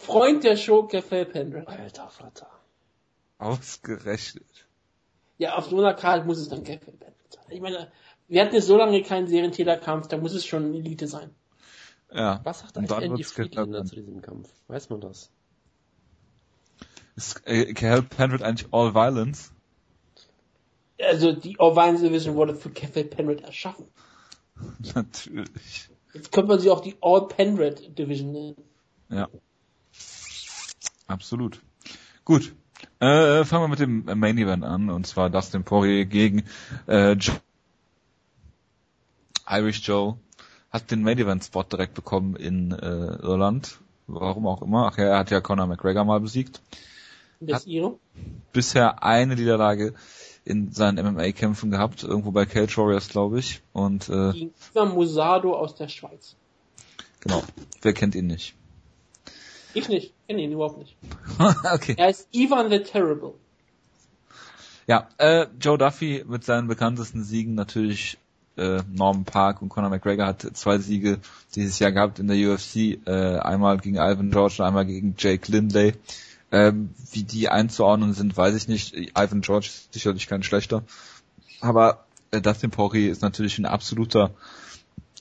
Freund der Show, Kevin Pendleton. Alter Vater. Ausgerechnet. Ja, auf so einer Karte muss es dann Kevin Pendleton sein. Ich meine, wir hatten jetzt so lange keinen Serientäterkampf, da muss es schon Elite sein. Ja. Was sagt eigentlich dann Andy knapp. zu diesem Kampf? Weiß man das? Ist äh, Cal Penrith eigentlich All Violence? Also die All-Violence Division wurde für Kevin Penrith erschaffen. *laughs* Natürlich. Jetzt könnte man sie auch die All-Penrith Division nennen. Ja. Absolut. Gut. Äh, fangen wir mit dem Main Event an, und zwar Dustin Poirier gegen äh, Irish Joe. Hat den Main Event Spot direkt bekommen in äh, Irland. Warum auch immer. Ach ja, er hat ja Conor McGregor mal besiegt. Ihre. Bisher eine Niederlage in seinen MMA-Kämpfen gehabt, irgendwo bei Cage Warriors, glaube ich. Und äh, Musado aus der Schweiz. genau, wer kennt ihn nicht? Ich nicht. Kenne ihn überhaupt nicht. *laughs* okay. Er ist Ivan the Terrible. Ja, äh, Joe Duffy mit seinen bekanntesten Siegen natürlich äh, Norman Park und Conor McGregor hat zwei Siege dieses Jahr gehabt in der UFC, äh, einmal gegen Ivan George und einmal gegen Jake Lindley. Ähm, wie die einzuordnen sind, weiß ich nicht. Ivan George ist sicherlich kein schlechter. Aber äh, Dustin Poirier ist natürlich ein absoluter,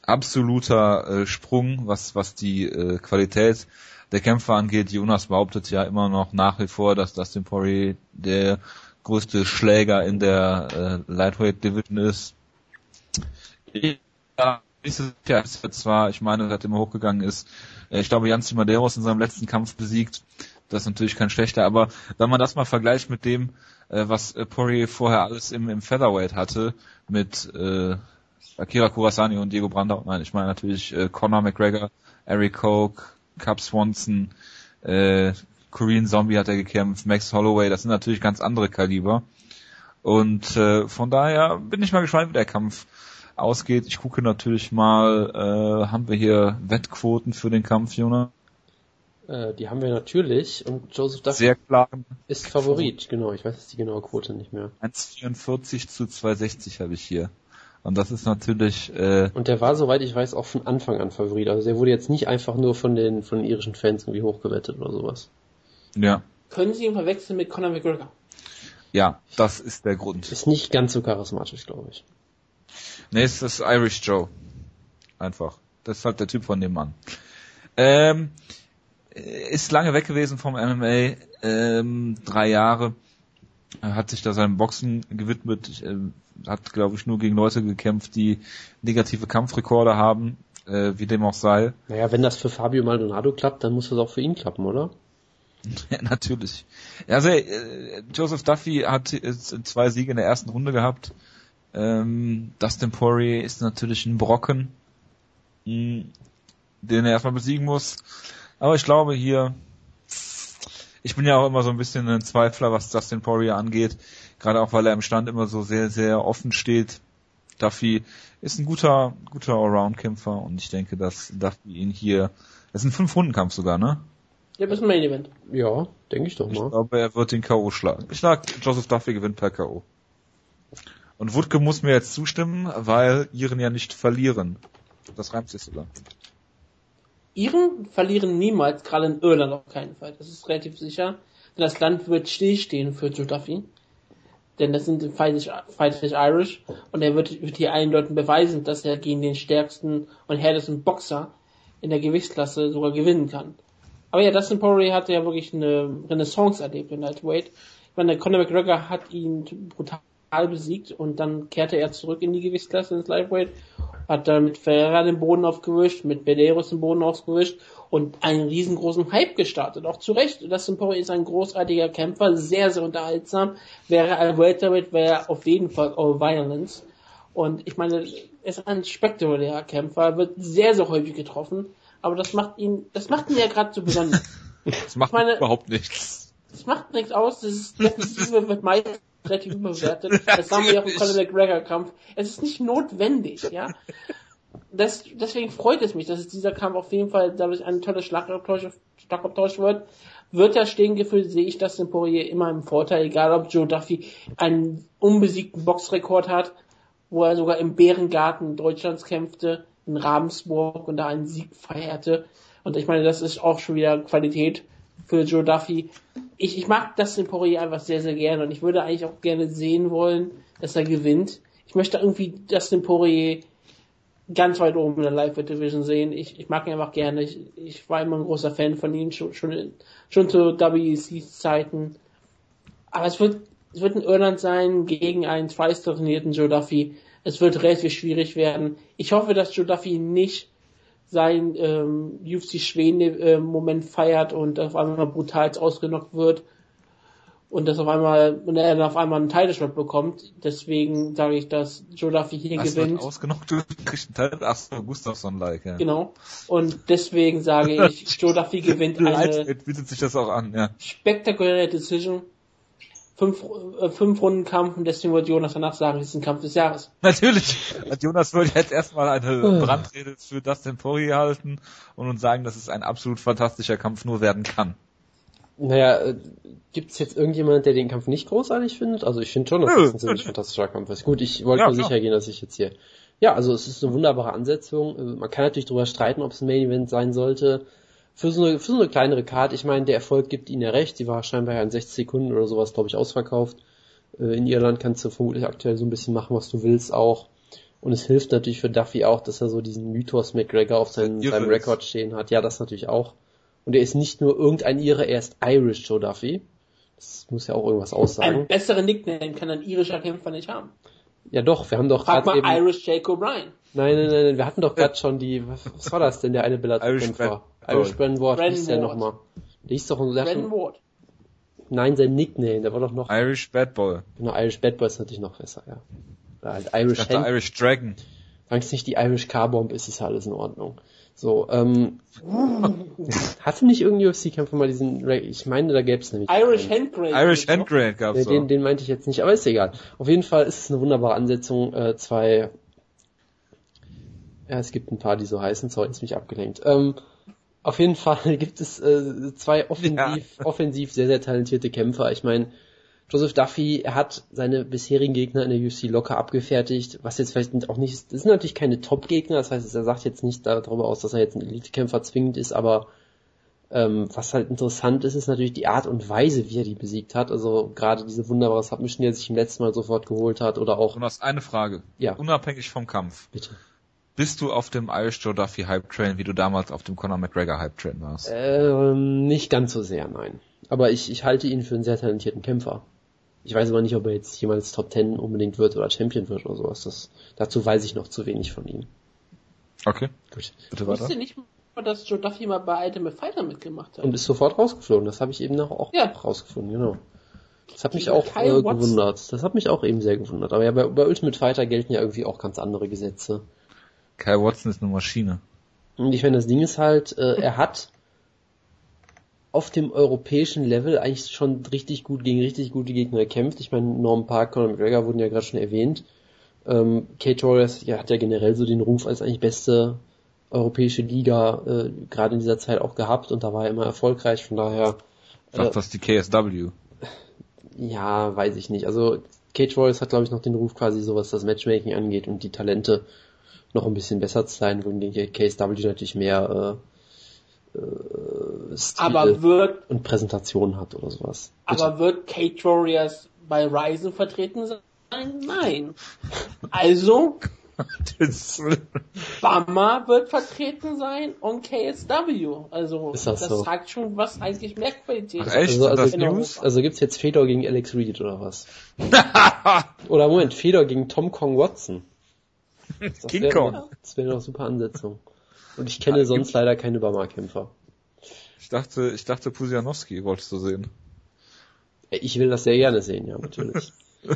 absoluter äh, Sprung, was, was die äh, Qualität der Kämpfer angeht. Jonas behauptet ja immer noch nach wie vor, dass Dustin Poirier der größte Schläger in der äh, Lightweight Division ist. Ja, ist zwar, ich meine, seitdem er hochgegangen ist, äh, ich glaube, Janzi Madeiros in seinem letzten Kampf besiegt. Das ist natürlich kein schlechter, aber wenn man das mal vergleicht mit dem, äh, was äh, Poirier vorher alles im, im Featherweight hatte, mit äh, Akira Kurasani und Diego Brandau, nein, ich meine natürlich äh, Conor McGregor, Eric Koch, Cap Swanson, äh, Korean Zombie hat er gekämpft, Max Holloway, das sind natürlich ganz andere Kaliber. Und äh, von daher bin ich mal gespannt, wie der Kampf ausgeht. Ich gucke natürlich mal, äh, haben wir hier Wettquoten für den Kampf, Jona? Äh, die haben wir natürlich und Joseph Duffy Sehr klar. ist Favorit, genau. Ich weiß jetzt die genaue Quote nicht mehr. 1,44 zu 2,60 habe ich hier. Und das ist natürlich, äh, Und der war, soweit ich weiß, auch von Anfang an Favorit. Also der wurde jetzt nicht einfach nur von den, von den irischen Fans irgendwie hochgewettet oder sowas. ja, Können Sie ihn verwechseln mit Conor McGregor? ja, das ist der Grund. Ist nicht ganz so charismatisch, glaube ich. Nee, es ist Irish Joe. Einfach. Das ist halt der Typ von dem Mann. Ähm, ist lange weg gewesen vom MMA, ähm, drei Jahre. Er hat sich da seinem Boxen gewidmet, Ich, ähm, hat, glaube ich, nur gegen Leute gekämpft, die negative Kampfrekorde haben, äh, wie dem auch sei. Naja, wenn das für Fabio Maldonado klappt, dann muss das auch für ihn klappen, oder? *laughs* Ja, natürlich. Also äh, Joseph Duffy hat äh, zwei Siege in der ersten Runde gehabt. Ähm, Dustin Poirier ist natürlich ein Brocken, mh, den er erstmal besiegen muss. Aber ich glaube hier, ich bin ja auch immer so ein bisschen ein Zweifler, was Dustin Poirier angeht. Gerade auch, weil er im Stand immer so sehr, sehr offen steht. Duffy ist ein guter, guter Allround-Kämpfer und ich denke, dass Duffy ihn hier, das ist ein Fünf-Runden-Kampf sogar, ne? Ja, das ist ein Main Event. Ja, denke ich doch Ich mal. glaube, er wird den K.O. schlagen. Ich sag, Joseph Duffy gewinnt per K.O. Und Wutke muss mir jetzt zustimmen, weil Iren ja nicht verlieren. Das reimt sich sogar. Iren verlieren niemals, gerade in Irland auf keinen Fall. Das ist relativ sicher. Denn das Land wird stillstehen für Joe Duffy. Denn das sind feindlich, feindlich Irish. Und er wird, wird hier allen Leuten beweisen, dass er gegen den stärksten und härtesten Boxer in der Gewichtsklasse sogar gewinnen kann. Aber ja, Dustin Poirier hatte ja wirklich eine Renaissance erlebt in Lightweight. Ich meine, Conor McGregor hat ihn brutal besiegt und dann kehrte er zurück in die Gewichtsklasse ins Lightweight, hat dann mit Ferreira den Boden aufgewischt, mit Medeiros den Boden aufgewischt und einen riesengroßen Hype gestartet. Auch zu Recht. Dustin Poirier ist ein großartiger Kämpfer, sehr, sehr unterhaltsam. Wäre ein Welterweight, wäre auf jeden Fall All Violence. Und ich meine, er ist ein spektakulärer Kämpfer, wird sehr, sehr häufig getroffen. Aber das macht ihn, das macht ihn ja gerade so besonders. *laughs* Das macht meine- überhaupt nichts. Das macht nichts aus, das ist Defensive wird meistens relativ überbewertet. *laughs* Das haben wir ja auch im Conor McGregor-Kampf. Es ist nicht notwendig, ja. Das, deswegen freut es mich, dass dieser Kampf auf jeden Fall dadurch ein toller Schlagabtausch, Schlagabtausch wird. Wird er stehen gefühlt, sehe ich das in Poirier immer im Vorteil, egal ob Joe Duffy einen unbesiegten Boxrekord hat, wo er sogar im Bärengarten Deutschlands kämpfte, in Ravensburg und da einen Sieg feierte. Und ich meine, das ist auch schon wieder Qualität für Joe Duffy. Ich, ich mag Dustin Poirier einfach sehr, sehr gerne und ich würde eigentlich auch gerne sehen wollen, dass er gewinnt. Ich möchte irgendwie Dustin Poirier ganz weit oben in der Lightweight Division sehen. Ich, ich mag ihn einfach gerne. Ich, ich war immer ein großer Fan von ihm, schon, schon, schon zu WECs Zeiten. Aber es wird, es wird in Irland sein gegen einen twice trainierten Joe Duffy. Es wird relativ schwierig werden. Ich hoffe, dass Joe Duffy nicht sein ähm, UFC Schweden-Moment feiert und auf einmal brutal ausgenockt wird und das auf einmal und er dann auf einmal einen Teilschlag bekommt. Deswegen sage ich, dass Joe Duffy hier Hast gewinnt. ausgenockt, *laughs* du kriegst einen Teil, ach so, Gustafsson-like, ja. Genau. Und deswegen sage *laughs* ich, Joe Duffy gewinnt eine bietet sich das auch an, ja. spektakuläre Decision. Fünf, äh, fünf Runden Kampf und deswegen wird Jonas danach sagen, es ist ein Kampf des Jahres. *laughs* Natürlich. Und Jonas würde jetzt erstmal eine Brandrede für Dustin Poirier halten und uns sagen, dass es ein absolut fantastischer Kampf nur werden kann. Naja, äh, gibt es jetzt irgendjemand, der den Kampf nicht großartig findet? Also ich finde schon, dass das ein ziemlich fantastischer Kampf ist. Gut, ich wollte Ja, nur klar. sicher gehen, dass ich jetzt hier... Ja, also es ist eine wunderbare Ansetzung. Äh, Man kann natürlich darüber streiten, ob es ein Main Event sein sollte. Für so eine, für so eine kleinere Card, ich meine, der Erfolg gibt ihnen ja recht. Die war scheinbar ja in 60 Sekunden oder sowas, glaube ich, ausverkauft. Äh, In Irland kannst du vermutlich aktuell so ein bisschen machen, was du willst auch. Und es hilft natürlich für Duffy auch, dass er so diesen Mythos McGregor auf seinem, Irre seinem. Rekord stehen hat. Ja, das natürlich auch. Und er ist nicht nur irgendein Ire, er ist Irish Joe Duffy. Das muss ja auch irgendwas aussagen. Einen besseren Nickname kann ein irischer Kämpfer nicht haben. ja doch, wir haben doch gerade mal eben... Irish Jake O'Brien. Nein, nein, nein, nein, wir hatten doch gerade schon die... Was, was war das denn, der eine Bellator-Kämpfer? Brand- Irish Brand Ward, wie Brand hieß der nochmal? Der hieß doch... Schon, Ward. nein, sein Nickname, der war doch noch... Irish Bad Boy. Genau, Irish Bad Boy ist natürlich noch besser, ja. Oder halt Ich Irish dachte Hand, Irish Dragon. solange es nicht die Irish Car Bomb ist, ist ja alles in Ordnung. So, ähm... *laughs* hatte nicht irgendein UFC-Kämpfer mal diesen... Ich meine, da gäbe es nämlich... Irish einen. Handgrave. Irish Handgrade gab's Ja, so. den, den meinte ich jetzt nicht, aber ist egal. Auf jeden Fall ist es eine wunderbare Ansetzung. Äh, zwei, ja, es gibt ein paar, die so heißen. Sorry, ist mich abgelenkt. Ähm, auf jeden Fall *laughs* gibt es äh, zwei offensiv, offensiv sehr, sehr talentierte Kämpfer. Ich meine, Joseph Duffy, hat seine bisherigen Gegner in der UFC locker abgefertigt, was jetzt vielleicht auch nicht, das sind natürlich keine Top-Gegner, das heißt, er sagt jetzt nicht darüber aus, dass er jetzt ein Elite-Kämpfer zwingend ist, aber ähm, was halt interessant ist, ist natürlich die Art und Weise, wie er die besiegt hat. Also gerade diese wunderbare Submission, die er sich im letzten Mal sofort geholt hat, oder auch, Jonas, eine Frage. Ja. Unabhängig vom Kampf. bitte. Bist du auf dem Irish Joe Duffy Hype Train, wie du damals auf dem Conor McGregor Hype Train warst? Ähm, nicht ganz so sehr, nein. Aber ich, ich halte ihn für einen sehr talentierten Kämpfer. Ich weiß aber nicht, ob er jetzt jemals Top Ten unbedingt wird oder Champion wird oder sowas. Das, dazu weiß ich noch zu wenig von ihm. Okay, Gut. bitte Ich weiter. wusste nicht mal, dass Joe Duffy mal bei Ultimate Fighter mitgemacht hat. Und ist sofort rausgeflogen. Das habe ich eben noch auch Ja. rausgefunden, genau. Das hat mich Gegen auch äh, gewundert. Das hat mich auch eben sehr gewundert. Aber ja, bei, bei Ultimate Fighter gelten ja irgendwie auch ganz andere Gesetze. Kyle Watson ist eine Maschine. Und ich meine, das Ding ist halt, äh, er hat auf dem europäischen Level eigentlich schon richtig gut gegen richtig gute Gegner gekämpft. Ich meine, Norm Park, Conor McGregor wurden ja gerade schon erwähnt. Ähm, Kate Torres ja, hat ja generell so den Ruf als eigentlich beste europäische Liga äh, gerade in dieser Zeit auch gehabt und da war er immer erfolgreich. Von daher, Ich dachte, das ist die KSW. ja, weiß ich nicht. Also Kate Torres hat, glaube ich, noch den Ruf quasi so, was das Matchmaking angeht und die Talente noch ein bisschen besser zu sein, wohingegen KSW natürlich mehr äh, äh, Stil aber wird, und Präsentation hat oder sowas. Bitte. aber wird Kate Warriors bei Ryzen vertreten sein? Nein. Also, *laughs* Bama wird vertreten sein und KSW. Also, Ist das das so? sagt schon, was eigentlich mehr Qualität Ach, echt? also, also, News? Also gibt's jetzt Fedor gegen Alex Reed oder was? *laughs* oder Moment, Fedor gegen Tom Kong Watson. *laughs* Das King wäre- Kong. Das wäre eine super Ansetzung. Und ich kenne sonst leider keine Bama-Kämpfer. Ich dachte, ich dachte Pusianowski wolltest du sehen. Ich will das sehr gerne sehen, ja, natürlich. *laughs*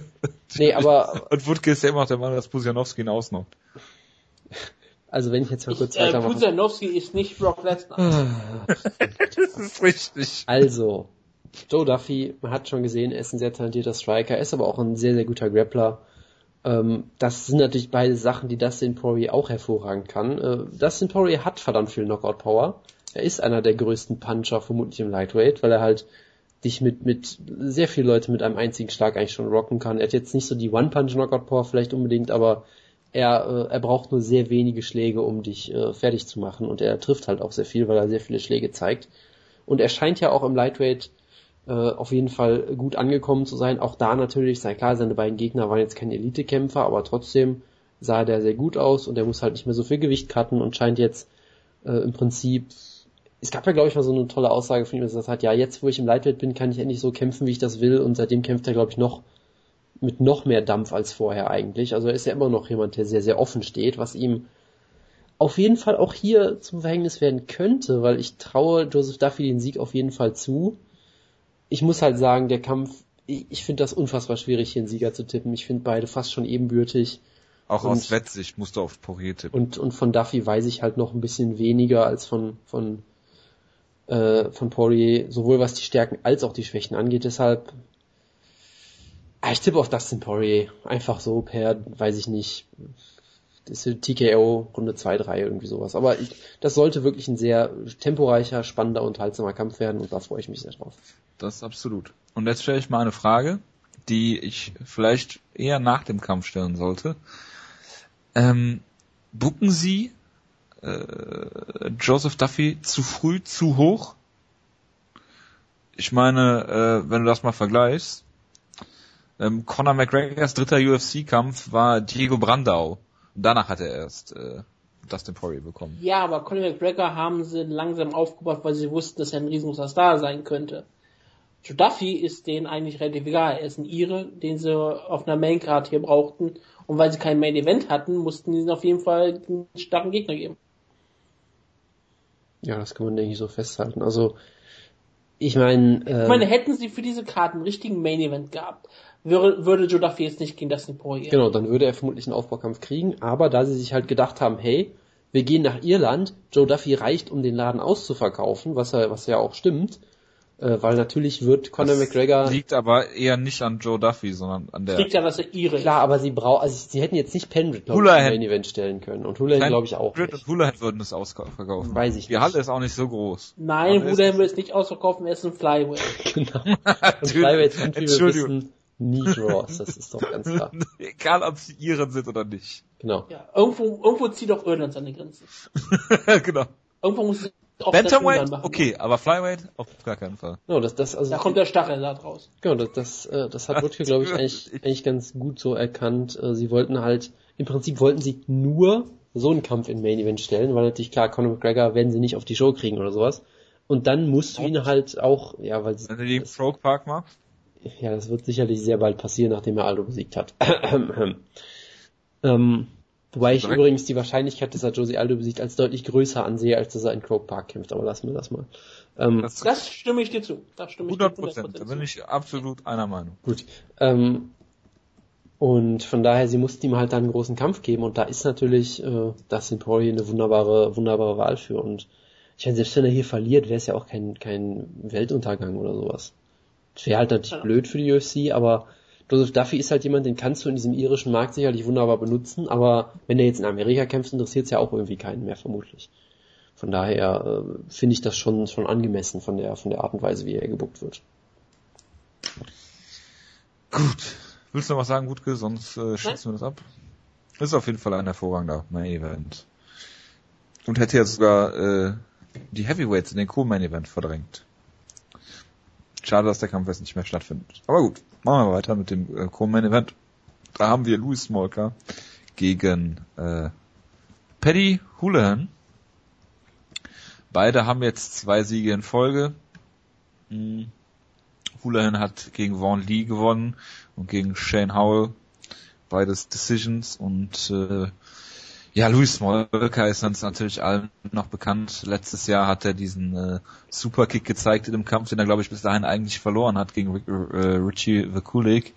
nee, aber, Und Wutke ist ja immer noch der Meinung, dass Pusianowski ihn ausnockt. also wenn ich jetzt mal kurz Ich, äh, weitermache. Pusanowski ist nicht Brock Lesnar. Das ist richtig. Also, Joe Duffy, man hat schon gesehen, er ist ein sehr talentierter Striker, er ist aber auch ein sehr, sehr guter Grappler. Ähm, das sind natürlich beide Sachen, die Dustin Poirier auch hervorragend kann. Äh, Dustin Poirier hat verdammt viel Knockout-Power. Er ist einer der größten Puncher vermutlich im Lightweight, weil er halt dich mit, mit sehr viel Leute mit einem einzigen Schlag eigentlich schon rocken kann. Er hat jetzt nicht so die One-Punch-Knockout-Power vielleicht unbedingt, aber er, äh, er braucht nur sehr wenige Schläge, um dich äh, fertig zu machen und er trifft halt auch sehr viel, weil er sehr viele Schläge zeigt. Und er scheint ja auch im Lightweight auf jeden Fall gut angekommen zu sein. Auch da natürlich, sei klar, seine beiden Gegner waren jetzt keine Elite-Kämpfer, aber trotzdem sah der sehr gut aus und er muss halt nicht mehr so viel Gewicht cutten und scheint jetzt äh, im Prinzip es gab ja, glaube ich, mal so eine tolle Aussage von ihm, dass er sagt, ja, jetzt, wo ich im Lightweight bin, kann ich endlich so kämpfen, wie ich das will. Und seitdem kämpft er, glaube ich, noch mit noch mehr Dampf als vorher eigentlich. Also er ist ja immer noch jemand, der sehr, sehr offen steht, was ihm auf jeden Fall auch hier zum Verhängnis werden könnte, weil ich traue Joseph Duffy den Sieg auf jeden Fall zu. Ich muss halt sagen, der Kampf, ich, ich finde das unfassbar schwierig, hier einen Sieger zu tippen. Ich finde beide fast schon ebenbürtig. Auch und, aus Wettsicht musst du auf Poirier tippen. Und, und von Duffy weiß ich halt noch ein bisschen weniger als von, von äh, von Poirier, sowohl was die Stärken als auch die Schwächen angeht. Deshalb, ah, ich tippe auf Dustin Poirier. Einfach so per, weiß ich nicht, ist TKO Runde 2, 3, irgendwie sowas. Aber ich, das sollte wirklich ein sehr temporeicher, spannender, unterhaltsamer Kampf werden und da freue ich mich sehr drauf. Das ist absolut. Und jetzt stelle ich mal eine Frage, die ich vielleicht eher nach dem Kampf stellen sollte. Ähm, bucken Sie äh, Joseph Duffy zu früh, zu hoch. Ich meine, äh, wenn du das mal vergleichst, ähm, Conor McGregors dritter UFC-Kampf war Diego Brandau. Und danach hat er erst äh, Dustin Poirier bekommen. Ja, aber Conor McGregor haben sie langsam aufgebaut, weil sie wussten, dass er ein riesengroßer Star sein könnte. Joe Duffy ist denen eigentlich relativ egal. Er ist ein Ire, den sie auf einer Maincard hier brauchten. Und weil sie kein Main Event hatten, mussten sie ihnen auf jeden Fall einen starken Gegner geben. Ja, das kann man, denke ich, so festhalten. Also, ich meine... Äh, ich meine, hätten sie für diese Karten einen richtigen Main-Event gehabt, würde, würde Joe Duffy jetzt nicht gegen Dustin Poirier. Genau, dann würde er vermutlich einen Aufbaukampf kriegen, aber da sie sich halt gedacht haben, hey, wir gehen nach Irland, Joe Duffy reicht, um den Laden auszuverkaufen, was ja, was ja auch stimmt, äh, weil natürlich wird Conor das McGregor. Liegt aber eher nicht an Joe Duffy, sondern an der. Liegt ja, dass er ihre. Klar, aber sie brauchen, also sie hätten jetzt nicht Penrith, glaube ich, Main Event stellen können. Und Hulahan glaube ich auch. Penrith und Hulahan würden es ausverkaufen. Weiß ich Die Halle ist auch nicht so groß. Nein, Hulahan will es nicht ausverkaufen, er ist ein Flyweight. *laughs* genau. *laughs* Flyweight sind, wie wir wissen, nie Draws, das ist doch ganz klar. *laughs* Egal, ob sie ihren sind oder nicht. Genau. Ja, irgendwo, irgendwo zieht auch Irland seine Grenzen. *laughs* genau. Irgendwo muss Bantamweight, okay, aber Flyweight auf gar keinen Fall. No, das, das, also da kommt der Stachel da raus. Genau, das, das, äh, das hat Rutger, glaube ich, eigentlich, *laughs* eigentlich ganz gut so erkannt. Äh, sie wollten halt, im Prinzip wollten sie nur so einen Kampf in Main Event stellen, weil natürlich klar, Conor McGregor werden sie nicht auf die Show kriegen oder sowas. Und dann musst du ihn halt auch, ja, weil Wenn du die Stroke Park machst? Ja, das wird sicherlich sehr bald passieren, nachdem er Aldo besiegt hat. *clears throat* ähm, Wobei ich übrigens die Wahrscheinlichkeit, dass er Josie Aldo besiegt, als deutlich größer ansehe, als dass er in Croke Park kämpft. Aber lassen wir das mal. Ähm, das, das, stimme ich dir zu. Das stimme 100 Prozent. Da bin ich absolut einer Meinung. Gut. Ähm, und von daher, sie mussten ihm halt dann einen großen Kampf geben. Und da ist natürlich äh, Dustin Poirier eine wunderbare, wunderbare Wahl für. Und ich meine, selbst wenn er hier verliert, wäre es ja auch kein, kein Weltuntergang oder sowas. Wäre halt natürlich ja. blöd für die UFC, aber Joseph Duffy ist halt jemand, den kannst du in diesem irischen Markt sicherlich wunderbar benutzen, aber wenn der jetzt in Amerika kämpft, interessiert es ja auch irgendwie keinen mehr vermutlich. Von daher äh, finde ich das schon schon angemessen von der von der Art und Weise, wie er gebuckt wird. Gut. Willst du noch was sagen, Gutke? Sonst äh, schließen wir das ab. Das ist auf jeden Fall ein hervorragender Main Event. Und hätte ja sogar äh, die Heavyweights in den Co-Main Event verdrängt. Schade, dass der Kampf jetzt nicht mehr stattfindet. Aber gut, machen wir weiter mit dem äh, Co-Main Event. Da haben wir Louis Smolka gegen äh, Paddy Houlihan. Beide haben jetzt zwei Siege in Folge. Hm. Houlihan hat gegen Vaughn Lee gewonnen und gegen Shane Howell. Beides Decisions und äh, ja, Luis Smolka ist uns natürlich allen noch bekannt. Letztes Jahr hat er diesen äh, Superkick gezeigt in dem Kampf, den er glaube ich bis dahin eigentlich verloren hat gegen äh, Richie Vakulik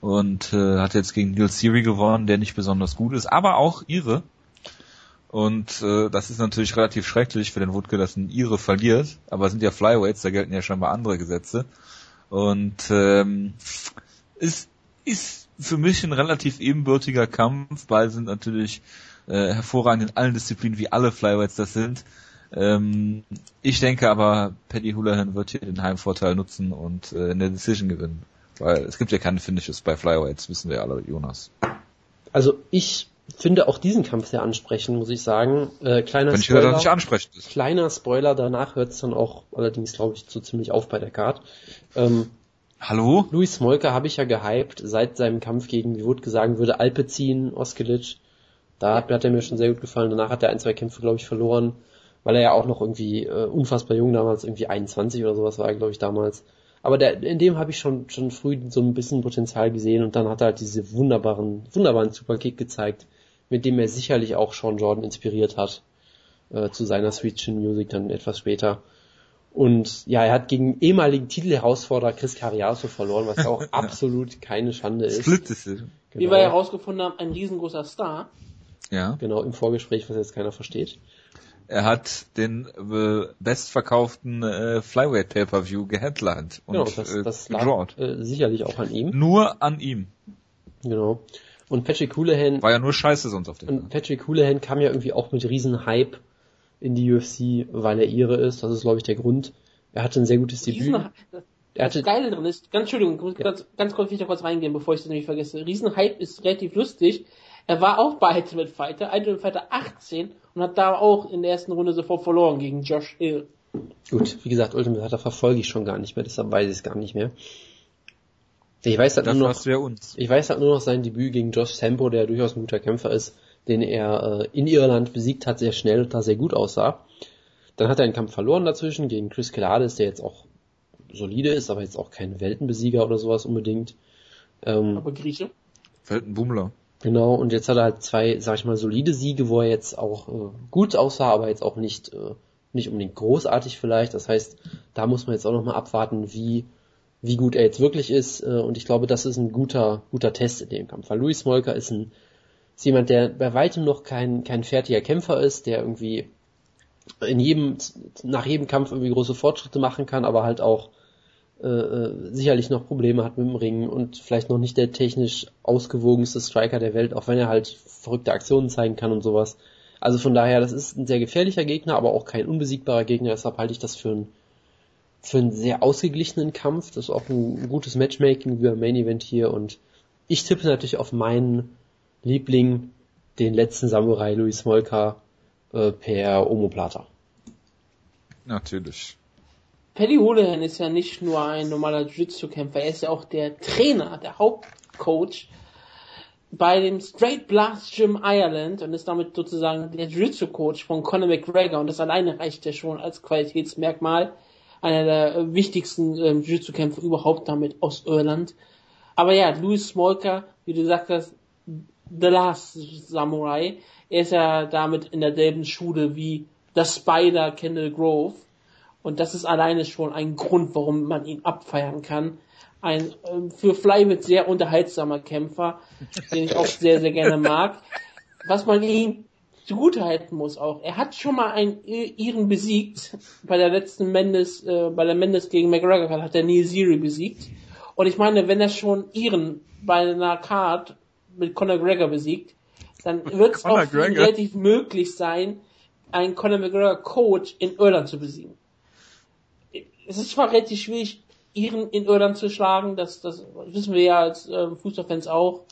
und äh, hat jetzt gegen Neil Siri gewonnen, der nicht besonders gut ist, aber auch ihre. Und äh, das ist natürlich relativ schrecklich für den Wutke, dass ein Ire verliert. Aber es sind ja Flyweights, da gelten ja scheinbar andere Gesetze. Und ähm, ist, ist für mich ein relativ ebenbürtiger Kampf. Beide sind natürlich äh, hervorragend in allen Disziplinen, wie alle Flyweights das sind. Ähm, ich denke aber, Paddy Houlihan wird hier den Heimvorteil nutzen und äh, eine Decision gewinnen. Weil es gibt ja keine Finishes bei Flyweights, wissen wir alle, Jonas. Also ich finde auch diesen Kampf sehr ansprechend, muss ich sagen. Äh, kleiner Wenn ich Spoiler, nicht ansprechend ist. Kleiner Spoiler, danach hört es dann auch allerdings, glaube ich, so ziemlich auf bei der Card. Ähm, Hallo? Luis Smolka habe ich ja gehypt seit seinem Kampf gegen, wie wurde gesagt würde, Alpezin, Oskilic. Da hat, hat er mir schon sehr gut gefallen. Danach hat er ein, zwei Kämpfe, glaube ich, verloren, weil er ja auch noch irgendwie äh, unfassbar jung damals, irgendwie 21 oder sowas war er, glaube ich, damals. Aber der, in dem habe ich schon, schon früh so ein bisschen Potenzial gesehen und dann hat er halt diese wunderbaren, wunderbaren Superkick gezeigt, mit dem er sicherlich auch Sean Jordan inspiriert hat, äh, zu seiner Sweet Chin Music dann etwas später. Und ja, er hat gegen ehemaligen Titelherausforderer Chris Cariaso verloren, was auch *laughs* absolut keine Schande ist. Split Decision. Wie wir herausgefunden haben, ein riesengroßer Star. Ja. Genau, im Vorgespräch, was jetzt keiner versteht. Er hat den äh, bestverkauften äh, Flyweight Pay-Per-View und Genau, das, äh, das gedrawt. lag äh, sicherlich auch an ihm. Nur an ihm. Genau. Und Patrick Houlihan, War ja nur Scheiße sonst auf dem. und Patrick Houlihan kam ja irgendwie auch mit riesen Hype in die UFC, weil er ihre ist. Das ist, glaube ich, der Grund. Er hatte ein sehr gutes Debüt. Er das hatte, Geile drin ist, ganz Entschuldigung, ich muss Ja. ganz, ganz kurz, will ich da kurz reingehen, bevor ich das nämlich vergesse. Riesenhype ist relativ lustig. Er war auch bei Ultimate Fighter, Ultimate Fighter 18 und hat da auch in der ersten Runde sofort verloren gegen Josh Hill. gut, wie gesagt, Ultimate Fighter verfolge ich schon gar nicht mehr, deshalb weiß ich es gar nicht mehr. Ich weiß halt nur noch. Ich weiß halt nur noch sein Debüt gegen Josh Sampo, der durchaus ein guter Kämpfer ist, den er äh, in Irland besiegt hat, sehr schnell und da sehr gut aussah. Dann hat er einen Kampf verloren dazwischen gegen Chris Kelades, der jetzt auch solide ist, aber jetzt auch kein Weltenbesieger oder sowas unbedingt. Ähm, Aber Grieche. Weltenbummler. Genau, und jetzt hat er halt zwei, sag ich mal, solide Siege, wo er jetzt auch äh, gut aussah, aber jetzt auch nicht, äh, nicht unbedingt großartig vielleicht. Das heißt, da muss man jetzt auch nochmal abwarten, wie, wie gut er jetzt wirklich ist. Äh, und ich glaube, das ist ein guter, guter Test in dem Kampf. Weil Luis Molker ist ein, ist jemand, der bei weitem noch kein, kein fertiger Kämpfer ist, der irgendwie in jedem, nach jedem Kampf irgendwie große Fortschritte machen kann, aber halt auch äh, äh, sicherlich noch Probleme hat mit dem Ring und vielleicht noch nicht der technisch ausgewogenste Striker der Welt, auch wenn er halt verrückte Aktionen zeigen kann und sowas. Also von daher, das ist ein sehr gefährlicher Gegner, aber auch kein unbesiegbarer Gegner, deshalb halte ich das für einen für einen sehr ausgeglichenen Kampf. Das ist auch ein gutes Matchmaking wie beim Main Event hier und ich tippe natürlich auf meinen Liebling, den letzten Samurai Luis Molka äh, per Omoplata. Natürlich. Paddy Houlihan ist ja nicht nur ein normaler Jiu-Jitsu-Kämpfer, er ist ja auch der Trainer, der Hauptcoach bei dem Straight Blast Gym Ireland und ist damit sozusagen der Jiu-Jitsu-Coach von Conor McGregor und das alleine reicht ja schon als Qualitätsmerkmal einer der wichtigsten ähm, Jiu-Jitsu-Kämpfer überhaupt damit aus Irland. Aber ja, Louis Smolka, wie du gesagt hast, The Last Samurai, er ist ja damit in derselben Schule wie der Spider Kendall Grove. Und das ist alleine schon ein Grund, warum man ihn abfeiern kann. Ein ähm, für Flyweight sehr unterhaltsamer Kämpfer, den ich auch sehr, sehr gerne mag. Was man ihm zugutehalten muss auch. Er hat schon mal einen I- Iren besiegt. Bei der letzten Mendes, äh, bei der Mendes gegen McGregor hat er Neil Ziri besiegt. Und ich meine, wenn er schon Iren bei einer Card mit Conor McGregor besiegt, dann wird es auch relativ möglich sein, einen Conor McGregor Coach in Irland zu besiegen. Es ist zwar relativ schwierig, Iren in Irland zu schlagen, das, das wissen wir ja als ähm, Fußballfans auch.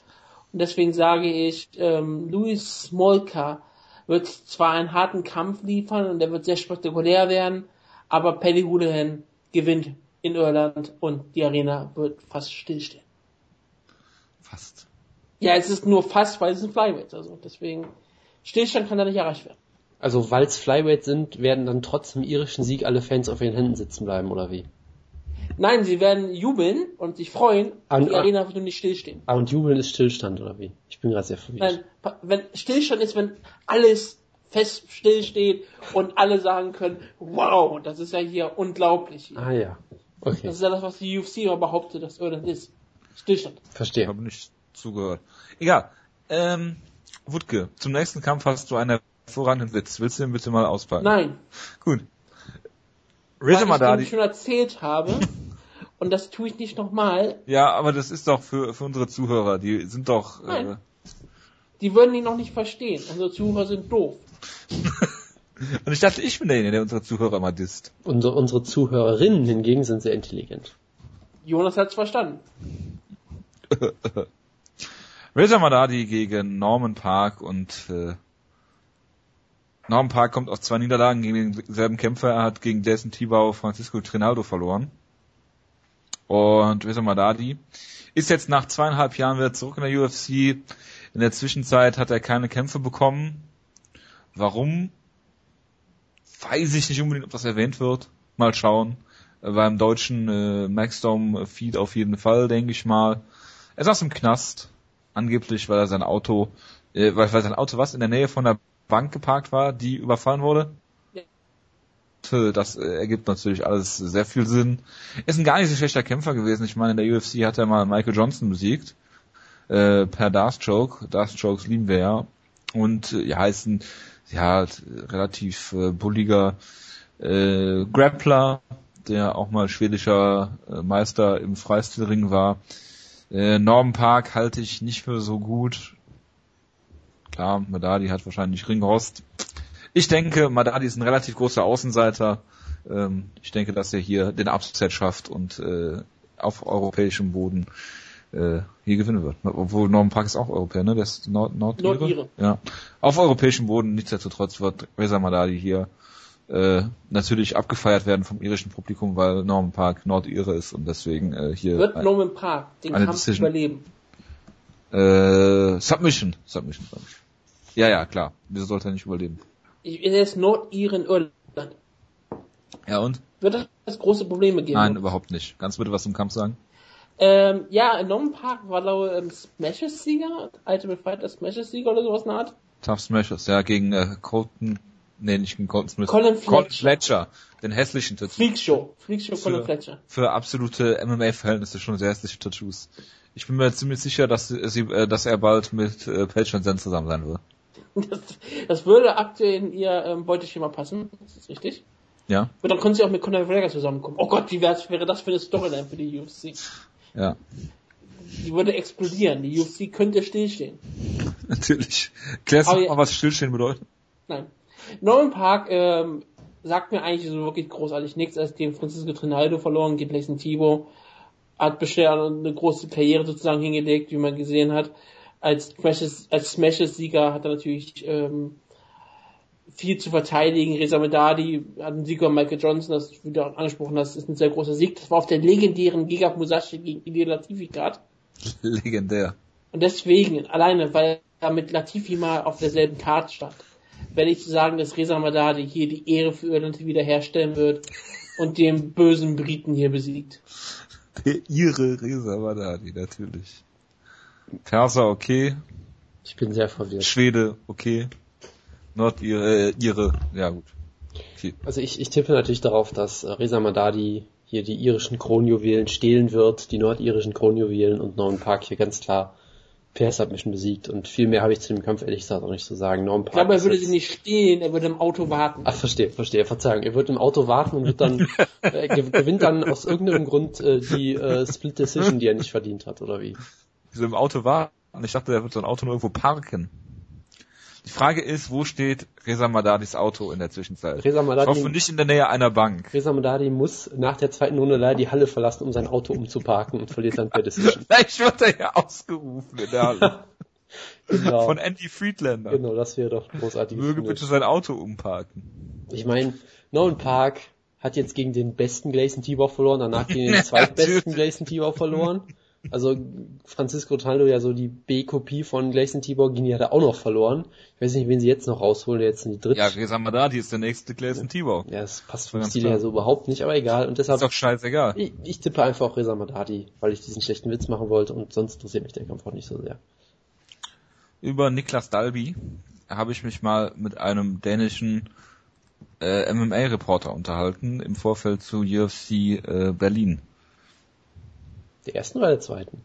Und deswegen sage ich, ähm, Louis Smolka wird zwar einen harten Kampf liefern und der wird sehr spektakulär werden, aber Paddy Houlihan gewinnt in Irland und die Arena wird fast stillstehen. Fast. Ja, es ist nur fast, weil es ein Flyweight, also deswegen Stillstand kann da nicht erreicht werden. Also weil's Flyweight sind, werden dann trotz dem irischen Sieg alle Fans auf ihren Händen sitzen bleiben, oder wie? Nein, sie werden jubeln und sich freuen, Und- die Arena wird nur nicht stillstehen. Ah, und Jubeln ist Stillstand, oder wie? Ich bin gerade sehr verwirrt. Nein, wenn Stillstand ist, wenn alles fest stillsteht und alle sagen können, wow, das ist ja hier unglaublich. Ah ja, okay, Das ist ja das, was die UFC immer behauptet, dass Irland ist. Stillstand. Ich verstehe. habe nicht zugehört. Egal. Ähm, Wutke, zum nächsten Kampf hast du eine hervorragenden Witz. Willst du den bitte mal auspacken? Nein. Gut. Ich Madadi. den schon erzählt habe. *laughs* und das tue ich nicht nochmal. Ja, aber das ist doch für, für unsere Zuhörer. Die sind doch. Äh, Nein. Die würden ihn noch nicht verstehen. Unsere Zuhörer sind doof. *laughs* und ich dachte, ich bin derjenige, der unsere Zuhörer immer disst. Unsere, unsere Zuhörerinnen hingegen sind sehr intelligent. Jonas hat's verstanden. *laughs* Reza Madadi gegen Norman Park und äh, Norman Park kommt aus zwei Niederlagen gegen denselben Kämpfer. Er hat gegen Jason Tibau Francisco Trinaldo verloren. Und Reza Madadi ist jetzt nach zweieinhalb Jahren wieder zurück in der UFC. In der Zwischenzeit hat er keine Kämpfe bekommen. Warum? Weiß ich nicht unbedingt, ob das erwähnt wird. Mal schauen. Beim deutschen äh, Maxdome Feed auf jeden Fall, denke ich mal. Er saß im Knast, angeblich, weil er sein Auto, äh, weil, weil sein Auto was in der Nähe von der Bank geparkt war, die überfallen wurde. Ja. Äh, Das äh, ergibt natürlich alles sehr viel Sinn. Ist ein gar nicht so schlechter Kämpfer gewesen. Ich meine, in der UFC hat er mal Michael Johnson besiegt. Äh, per Darth Choke. Darth Chokes lieben wir ja. Und äh, ja, ist ein ja, relativ äh, bulliger äh, Grappler, der auch mal schwedischer äh, Meister im Freistilring war. Äh, Norman Park halte ich nicht für so gut. Klar, Madadi hat wahrscheinlich Ringrost. Ich denke, Madadi ist ein relativ großer Außenseiter. Ähm, ich denke, dass er hier den Upset schafft und äh, auf europäischem Boden äh, hier gewinnen wird. Obwohl Norman Park ist auch Europäer, ne? Der ist Nord Nord Nordire. Ja. Auf europäischem Boden, nichtsdestotrotz wird Reza Madadi hier äh, natürlich abgefeiert werden vom irischen Publikum, weil Norman Park Nordire ist und deswegen äh, hier Wird ein- Norman Park den Kampf Decision. überleben? äh, Submission, Submission, glaube ich. Ja, ja, klar. Wieso sollte er nicht überleben? Ich, er ist Nordiren Irland. Ja und? Wird das große Probleme geben? Nein, überhaupt nicht. Kannst du bitte was zum Kampf sagen? Ähm, ja, Norman Park war glaube ich ähm, Smashes-Sieger, Ultimate Fighter Smashes-Sieger oder sowas in der Art. Tough Smashers, ja, gegen äh, Colton, nee, nicht gegen Colton Smith. Colin Colin Fletcher. Fletcher, den hässlichen Tattoo. Freakshow. Freakshow Für- Colin Fletcher. Für absolute MMA-Verhältnisse schon sehr hässliche Tattoos. Ich bin mir ziemlich sicher, dass, sie, äh, dass er bald mit äh, Page und Zen zusammen sein wird. Das, das würde aktuell in ihr ähm, Beuteschema passen. Das ist richtig. Ja, Und dann können sie auch mit Conor McGregor zusammenkommen. Oh Gott, wie wäre das für eine Storyline für die UFC? ja, Die würde explodieren. Die UFC könnte stillstehen. *laughs* natürlich. Klärst du mal, was Stillstehen bedeutet? Nein. Norman Park ähm, sagt mir eigentlich so wirklich großartig nichts, als gegen Francisco Trinaldo verloren, gegen Lexen Thibault. Hat bisher eine große Karriere sozusagen hingelegt, wie man gesehen hat. Als Smashes, als Smashes-Sieger hat er natürlich ähm, viel zu verteidigen. Reza Medadi hat einen Sieg über Michael Johnson, das du auch angesprochen hast, ist ein sehr großer Sieg. Das war auf der legendären Giga Musashi gegen Ilya Latifi Card. *laughs* Legendär. Und deswegen, alleine, weil er mit Latifi mal auf derselben Karte stand, werde ich sagen, dass Reza Madadi hier die Ehre für Irland wiederherstellen wird und den bösen Briten hier besiegt. Der ihre Resa Madadi, natürlich. Perser, okay. Ich bin sehr verwirrt. Schwede, okay. Nordire, äh, ihre, ja gut. Okay. Also ich, ich tippe natürlich darauf, dass äh, Reza Madadi hier die irischen Kronjuwelen stehlen wird, die nordirischen Kronjuwelen und Norman Park hier ganz klar per Submission besiegt. Und viel mehr habe ich zu dem Kampf ehrlich gesagt auch nicht zu sagen. Norman Ich Park glaube, er würde sie nicht stehlen, er würde im Auto warten. Ach, verstehe, verstehe, Verzeihung. Er wird im Auto warten und wird dann, *laughs* äh, ge- gewinnt dann aus irgendeinem Grund äh, die äh, Split Decision, die er nicht verdient hat, oder wie? Wieso im Auto war? Und ich dachte, er wird so ein Auto nur irgendwo parken. Die Frage ist, wo steht Reza Madadis Auto in der Zwischenzeit? Reza Ich Madadi, hoffe nicht in der Nähe einer Bank. Reza Madadi muss nach der zweiten Runde leider die Halle verlassen, um sein Auto umzuparken und verliert dann per Decision. *laughs* Vielleicht wird er ja ausgerufen in der Halle. *laughs* Genau, Von Andy Friedlander. genau das wäre doch großartig. Möge bitte sein Auto umparken. Ich meine, Norman Park hat jetzt gegen den besten Gleison Tibau verloren, danach gegen *laughs* den zweitbesten. Gleison Tibau verloren. Also Francisco Trinaldo ja so die B-Kopie von Gleison die hat er auch noch verloren. Ich weiß nicht, wen sie jetzt noch rausholen, der jetzt in die dritte. Ja, Reza Madadi ist der nächste Gleison Tibau. Ja, es passt vom Stil her so überhaupt nicht, aber egal. Und Ist deshalb, doch scheißegal. ich, ich tippe einfach auf Reza Madadi, weil ich diesen schlechten Witz machen wollte und sonst interessiert mich der Kampf auch nicht so sehr. Über Niklas Dalby habe ich mich mal mit einem dänischen äh, MMA-Reporter unterhalten im Vorfeld zu UFC äh, Berlin. Der ersten oder der zweiten?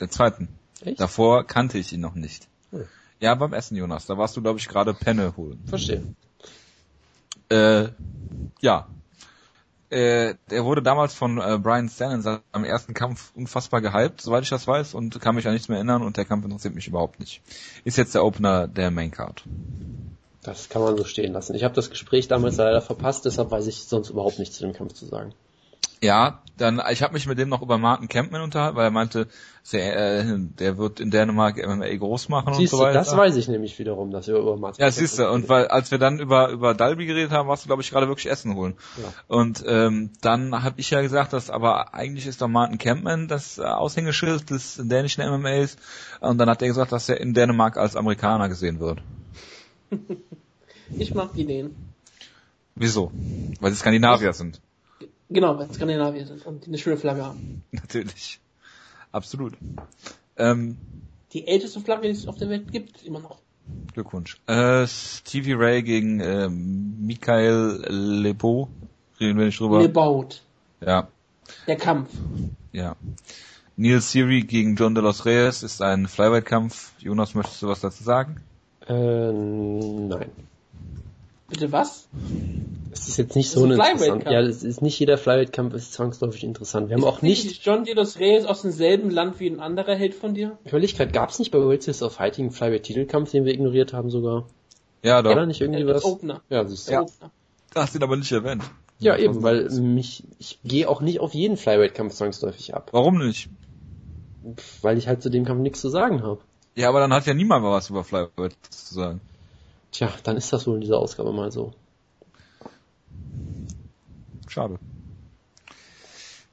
Der zweiten. Echt? Davor kannte ich ihn noch nicht. Hm. Ja, beim Essen, Jonas. Da warst du, glaube ich, gerade Penne holen. Verstehe. Äh, ja. Äh, der wurde damals von äh, Brian Stan in seinem ersten Kampf unfassbar gehypt, soweit ich das weiß, und kann mich an nichts mehr erinnern und der Kampf interessiert mich überhaupt nicht. Ist jetzt der Opener der Main Card. Das kann man so stehen lassen. Ich habe das Gespräch damals leider verpasst, deshalb weiß ich sonst überhaupt nichts zu dem Kampf zu sagen. Ja, dann ich habe mich mit dem noch über Martin Campman unterhalten, weil er meinte, der, äh, der wird in Dänemark MMA groß machen Siehst und so weiter. das weiß ich nämlich wiederum, dass wir über Martin Ja, siehst du, und weil als wir dann über über Dalby geredet haben, warst du glaube ich gerade wirklich Essen holen. Ja. Und ähm, dann habe ich ja gesagt, dass aber eigentlich ist doch Martin Campman das äh, Aushängeschild des dänischen MMAs und dann hat er gesagt, dass er in Dänemark als Amerikaner gesehen wird. *laughs* Ich mag die Dänen. Wieso? Weil sie Skandinavier sind. Genau, weil es Skandinavier sind und die eine schöne Flagge haben. *laughs* Natürlich. Absolut. Ähm, Die älteste Flagge, die es auf der Welt gibt, immer noch. Glückwunsch. Äh, Stevie Ray gegen äh, Michael Lebeau. Reden wir nicht drüber. Gebaut. Ja, Der Kampf. ja. Neil Siri gegen John de los Reyes ist ein Flyweight-Kampf. Jonas, möchtest du was dazu sagen? Äh, nein. Bitte was? Es ist jetzt nicht Das so ist ein interessant. Flyweight-Kampf. Ja, es ist nicht jeder Flyweight-Kampf ist zwangsläufig interessant. Wir haben auch nicht, Ist John De Los Reyes aus demselben Land wie ein anderer Held von dir? Überlegkeit, gab es nicht bei World Series of Fighting einen Flyweight-Titelkampf, den wir ignoriert haben sogar? Ja, doch. War da nicht irgendwie was? Opener. Ja, siehst du. Der Ja, Opener. Du hast ihn aber nicht erwähnt. eben, weil mich, ich gehe auch nicht auf jeden Flyweight-Kampf zwangsläufig ab. Warum nicht? Weil ich halt zu dem Kampf nichts zu sagen habe. Ja, aber dann hat ja niemand mal was über Flyweight zu sagen. Tja, dann ist das wohl in dieser Ausgabe mal so. Schade.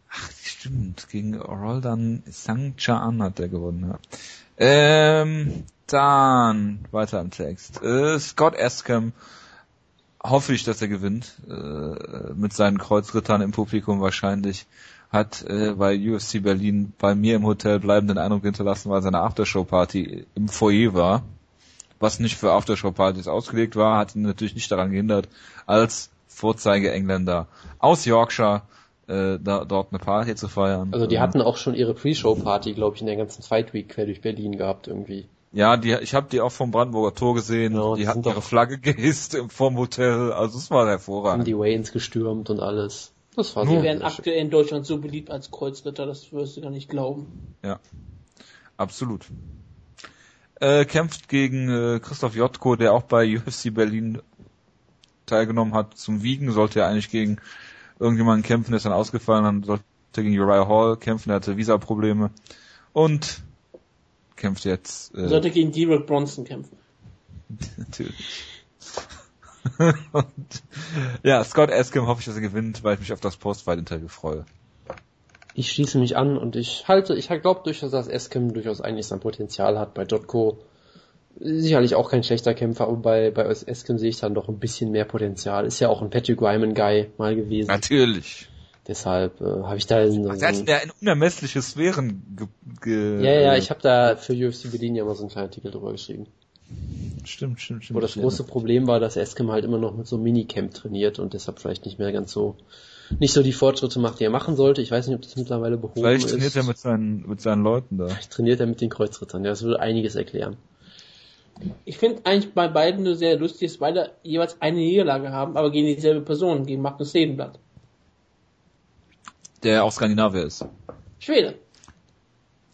Ach, stimmt. Gegen Roldan Sangchaan hat der gewonnen, ja. Ähm, dann weiter im Text. Äh, Scott Escam hoffe ich, dass er gewinnt. Äh, mit seinen Kreuzrittern im Publikum wahrscheinlich. Hat äh, bei UFC Berlin bei mir im Hotel bleibenden Eindruck hinterlassen, weil seine Aftershow-Party im Foyer war. Was nicht für Aftershow-Partys ausgelegt war, hat ihn natürlich nicht daran gehindert, als Vorzeige-Engländer aus Yorkshire äh, da, dort eine Party zu feiern. Also die Ähm, hatten auch schon ihre Pre-Show-Party, glaube ich, in der ganzen Fight Week quer durch Berlin gehabt irgendwie. Ja, die, ich habe die auch vom Brandenburger Tor gesehen. Ja, die hatten ihre Flagge *laughs* gehisst im- vom Hotel. Also es war Haben hervorragend. die Waynes gestürmt und alles. Das war Die werden aktuell in Deutschland so beliebt als Kreuzritter, das wirst du gar nicht glauben. Absolut. Äh, kämpft gegen äh, Christoph Jotko, der auch bei *laughs* UFC Berlin teilgenommen hat. Zum Wiegen sollte er eigentlich gegen irgendjemanden kämpfen, der ist dann ausgefallen. Dann sollte er gegen Uriah Hall kämpfen, der hatte Visa-Probleme. Und kämpft jetzt. Äh, Sollte gegen Derek Bronson kämpfen. *laughs* Natürlich. und, ja, Scott Eskim hoffe ich, dass er gewinnt, weil ich mich auf das Post-Fight-Interview freue. Ich schließe mich an und ich halte, ich glaube durchaus, dass Eskim durchaus eigentlich sein Potenzial hat. Bei Jotko sicherlich auch kein schlechter Kämpfer, aber bei, bei Eskim sehe ich dann doch ein bisschen mehr Potenzial. Ist ja auch ein Patrick Ryman-Guy mal gewesen. Natürlich. Deshalb äh, habe ich da so, Ach, der hat ja in unermessliche Sphären ge, ge Ja, ja, ich habe da für UFC Berlin ja mal so einen kleinen Artikel drüber geschrieben. Stimmt, stimmt, stimmt. Wo das große Problem war, dass Eskim halt immer noch mit so einem Minicamp trainiert und deshalb vielleicht nicht mehr ganz so, nicht so die Fortschritte macht, die er machen sollte. Ich weiß nicht, ob das mittlerweile behoben Vielleicht ist. trainiert er mit seinen, mit seinen Leuten da. Vielleicht trainiert er mit den Kreuzrittern. Ja, das würde einiges erklären. Ich finde eigentlich bei beiden nur sehr lustig, dass beide jeweils eine Niederlage haben, aber gegen dieselbe Person, gegen Magnus Sedenblatt. Der auch Skandinavier ist. Schwede.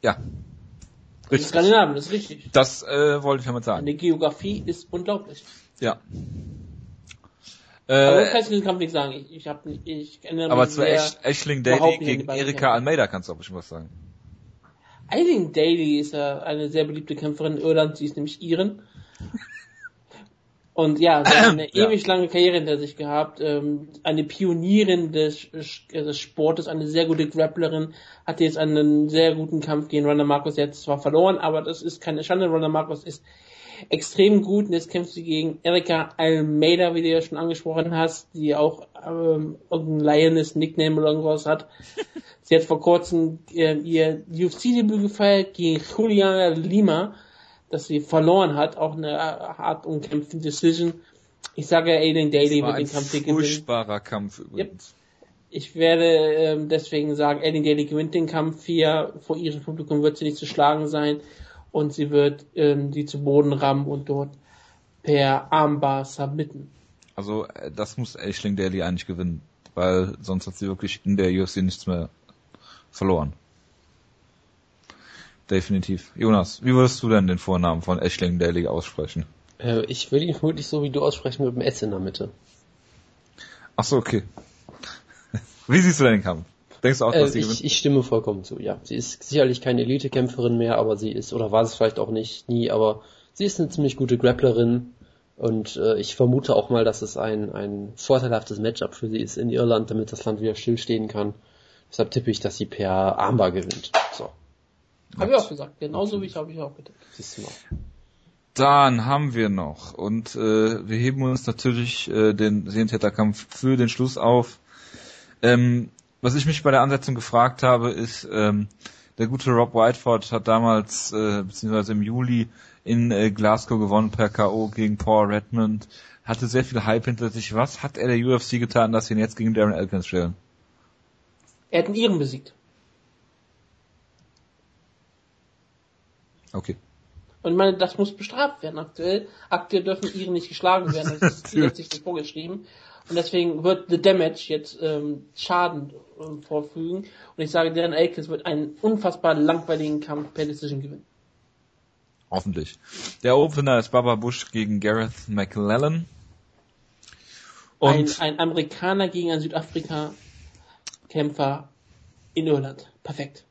Ja. Das ist Richtig. Skandinavien, das ist richtig. Das äh, wollte ich damit sagen. Eine Geografie ist unglaublich. Ja. Aber ich Äh, kann zu diesem Kampf nichts sagen. Ich, ich, hab, nicht- ich erinnere aber mich zu sehr... Ash, Ashling überhaupt Daly nicht die gegen Erika. Almeida kannst du auch bestimmt was sagen. Eileen Daly ist ja eine sehr beliebte Kämpferin in Irland, sie ist nämlich Iren. Und ja, sie hat eine *coughs* Ja. ewig lange Karriere hinter sich gehabt, ähm, eine Pionierin des, des Sportes, eine sehr gute Grapplerin, hatte jetzt einen sehr guten Kampf gegen Ronda Marcos, jetzt zwar verloren, aber das ist keine Schande, Ronda Marcos ist extrem gut und jetzt kämpft sie gegen Erika Almeida, wie du ja schon angesprochen hast, die auch ähm, irgendein Lioness Nickname oder irgendwas hat. *laughs* Sie hat vor kurzem äh, ihr UFC-Debüt gefeiert gegen Juliana Lima, das sie verloren hat, auch eine äh, hart umkämpfte Decision. Ich sage, Aiden Daly wird den Kampf hier gewinnen. furchtbarer Kampf übrigens. Ich werde ähm, deswegen sagen, Aiden Daly gewinnt den Kampf hier. Vor ihrem Publikum wird sie nicht zu schlagen sein. Und sie wird ähm, die zu Boden rammen und dort per Armbar submitten. Also äh, das muss Aisling Daly eigentlich gewinnen, weil sonst hat sie wirklich in der UFC nichts mehr verloren. Definitiv. Jonas, wie würdest du denn den Vornamen von Aisling Daly aussprechen? Äh, ich würde ihn vermutlich so wie du aussprechen mit dem S in der Mitte. Ach so, okay. *laughs* Wie siehst du denn den Kampf? Denkst du auch, dass Äh, sie ich, gewinnt? ich stimme vollkommen zu, ja. Sie ist sicherlich keine Elite-Kämpferin mehr, aber sie ist, oder war es vielleicht auch nicht, nie, aber sie ist eine ziemlich gute Grapplerin und äh, ich vermute auch mal, dass es ein, ein vorteilhaftes Matchup für sie ist in Irland, damit das Land wieder stillstehen kann. Deshalb tippe ich, dass sie per Armbar gewinnt. So, Habe ich auch gesagt. Genauso wie ich habe ich auch gedacht. siehst du mal. Dann haben wir noch und äh, wir heben uns natürlich äh, den Sehentäterkampf für den Schluss auf. Ähm, was ich mich bei der Ansetzung gefragt habe, ist, ähm, der gute Rob Whiteford hat damals, äh, beziehungsweise im Juli in äh, Glasgow gewonnen per K.O. gegen Paul Redmond, hatte sehr viel Hype hinter sich. Was hat er der UFC getan, dass sie ihn jetzt gegen Darren Elkins stellen? Er hat einen Iren besiegt. Okay. Und ich meine, das muss bestraft werden aktuell. Aktuell dürfen Iren nicht geschlagen werden. Das ist *laughs* gesetzlich vorgeschrieben. Und deswegen wird The Damage jetzt ähm, Schaden ähm, vorfügen. Und ich sage, Darren Elkins wird einen unfassbar langweiligen Kampf per Decision gewinnen. Hoffentlich. Der Opener ist Baba Bush gegen Gareth McLellan. Ein, Und ein Amerikaner gegen einen Südafrika-Kämpfer in Irland. Perfekt.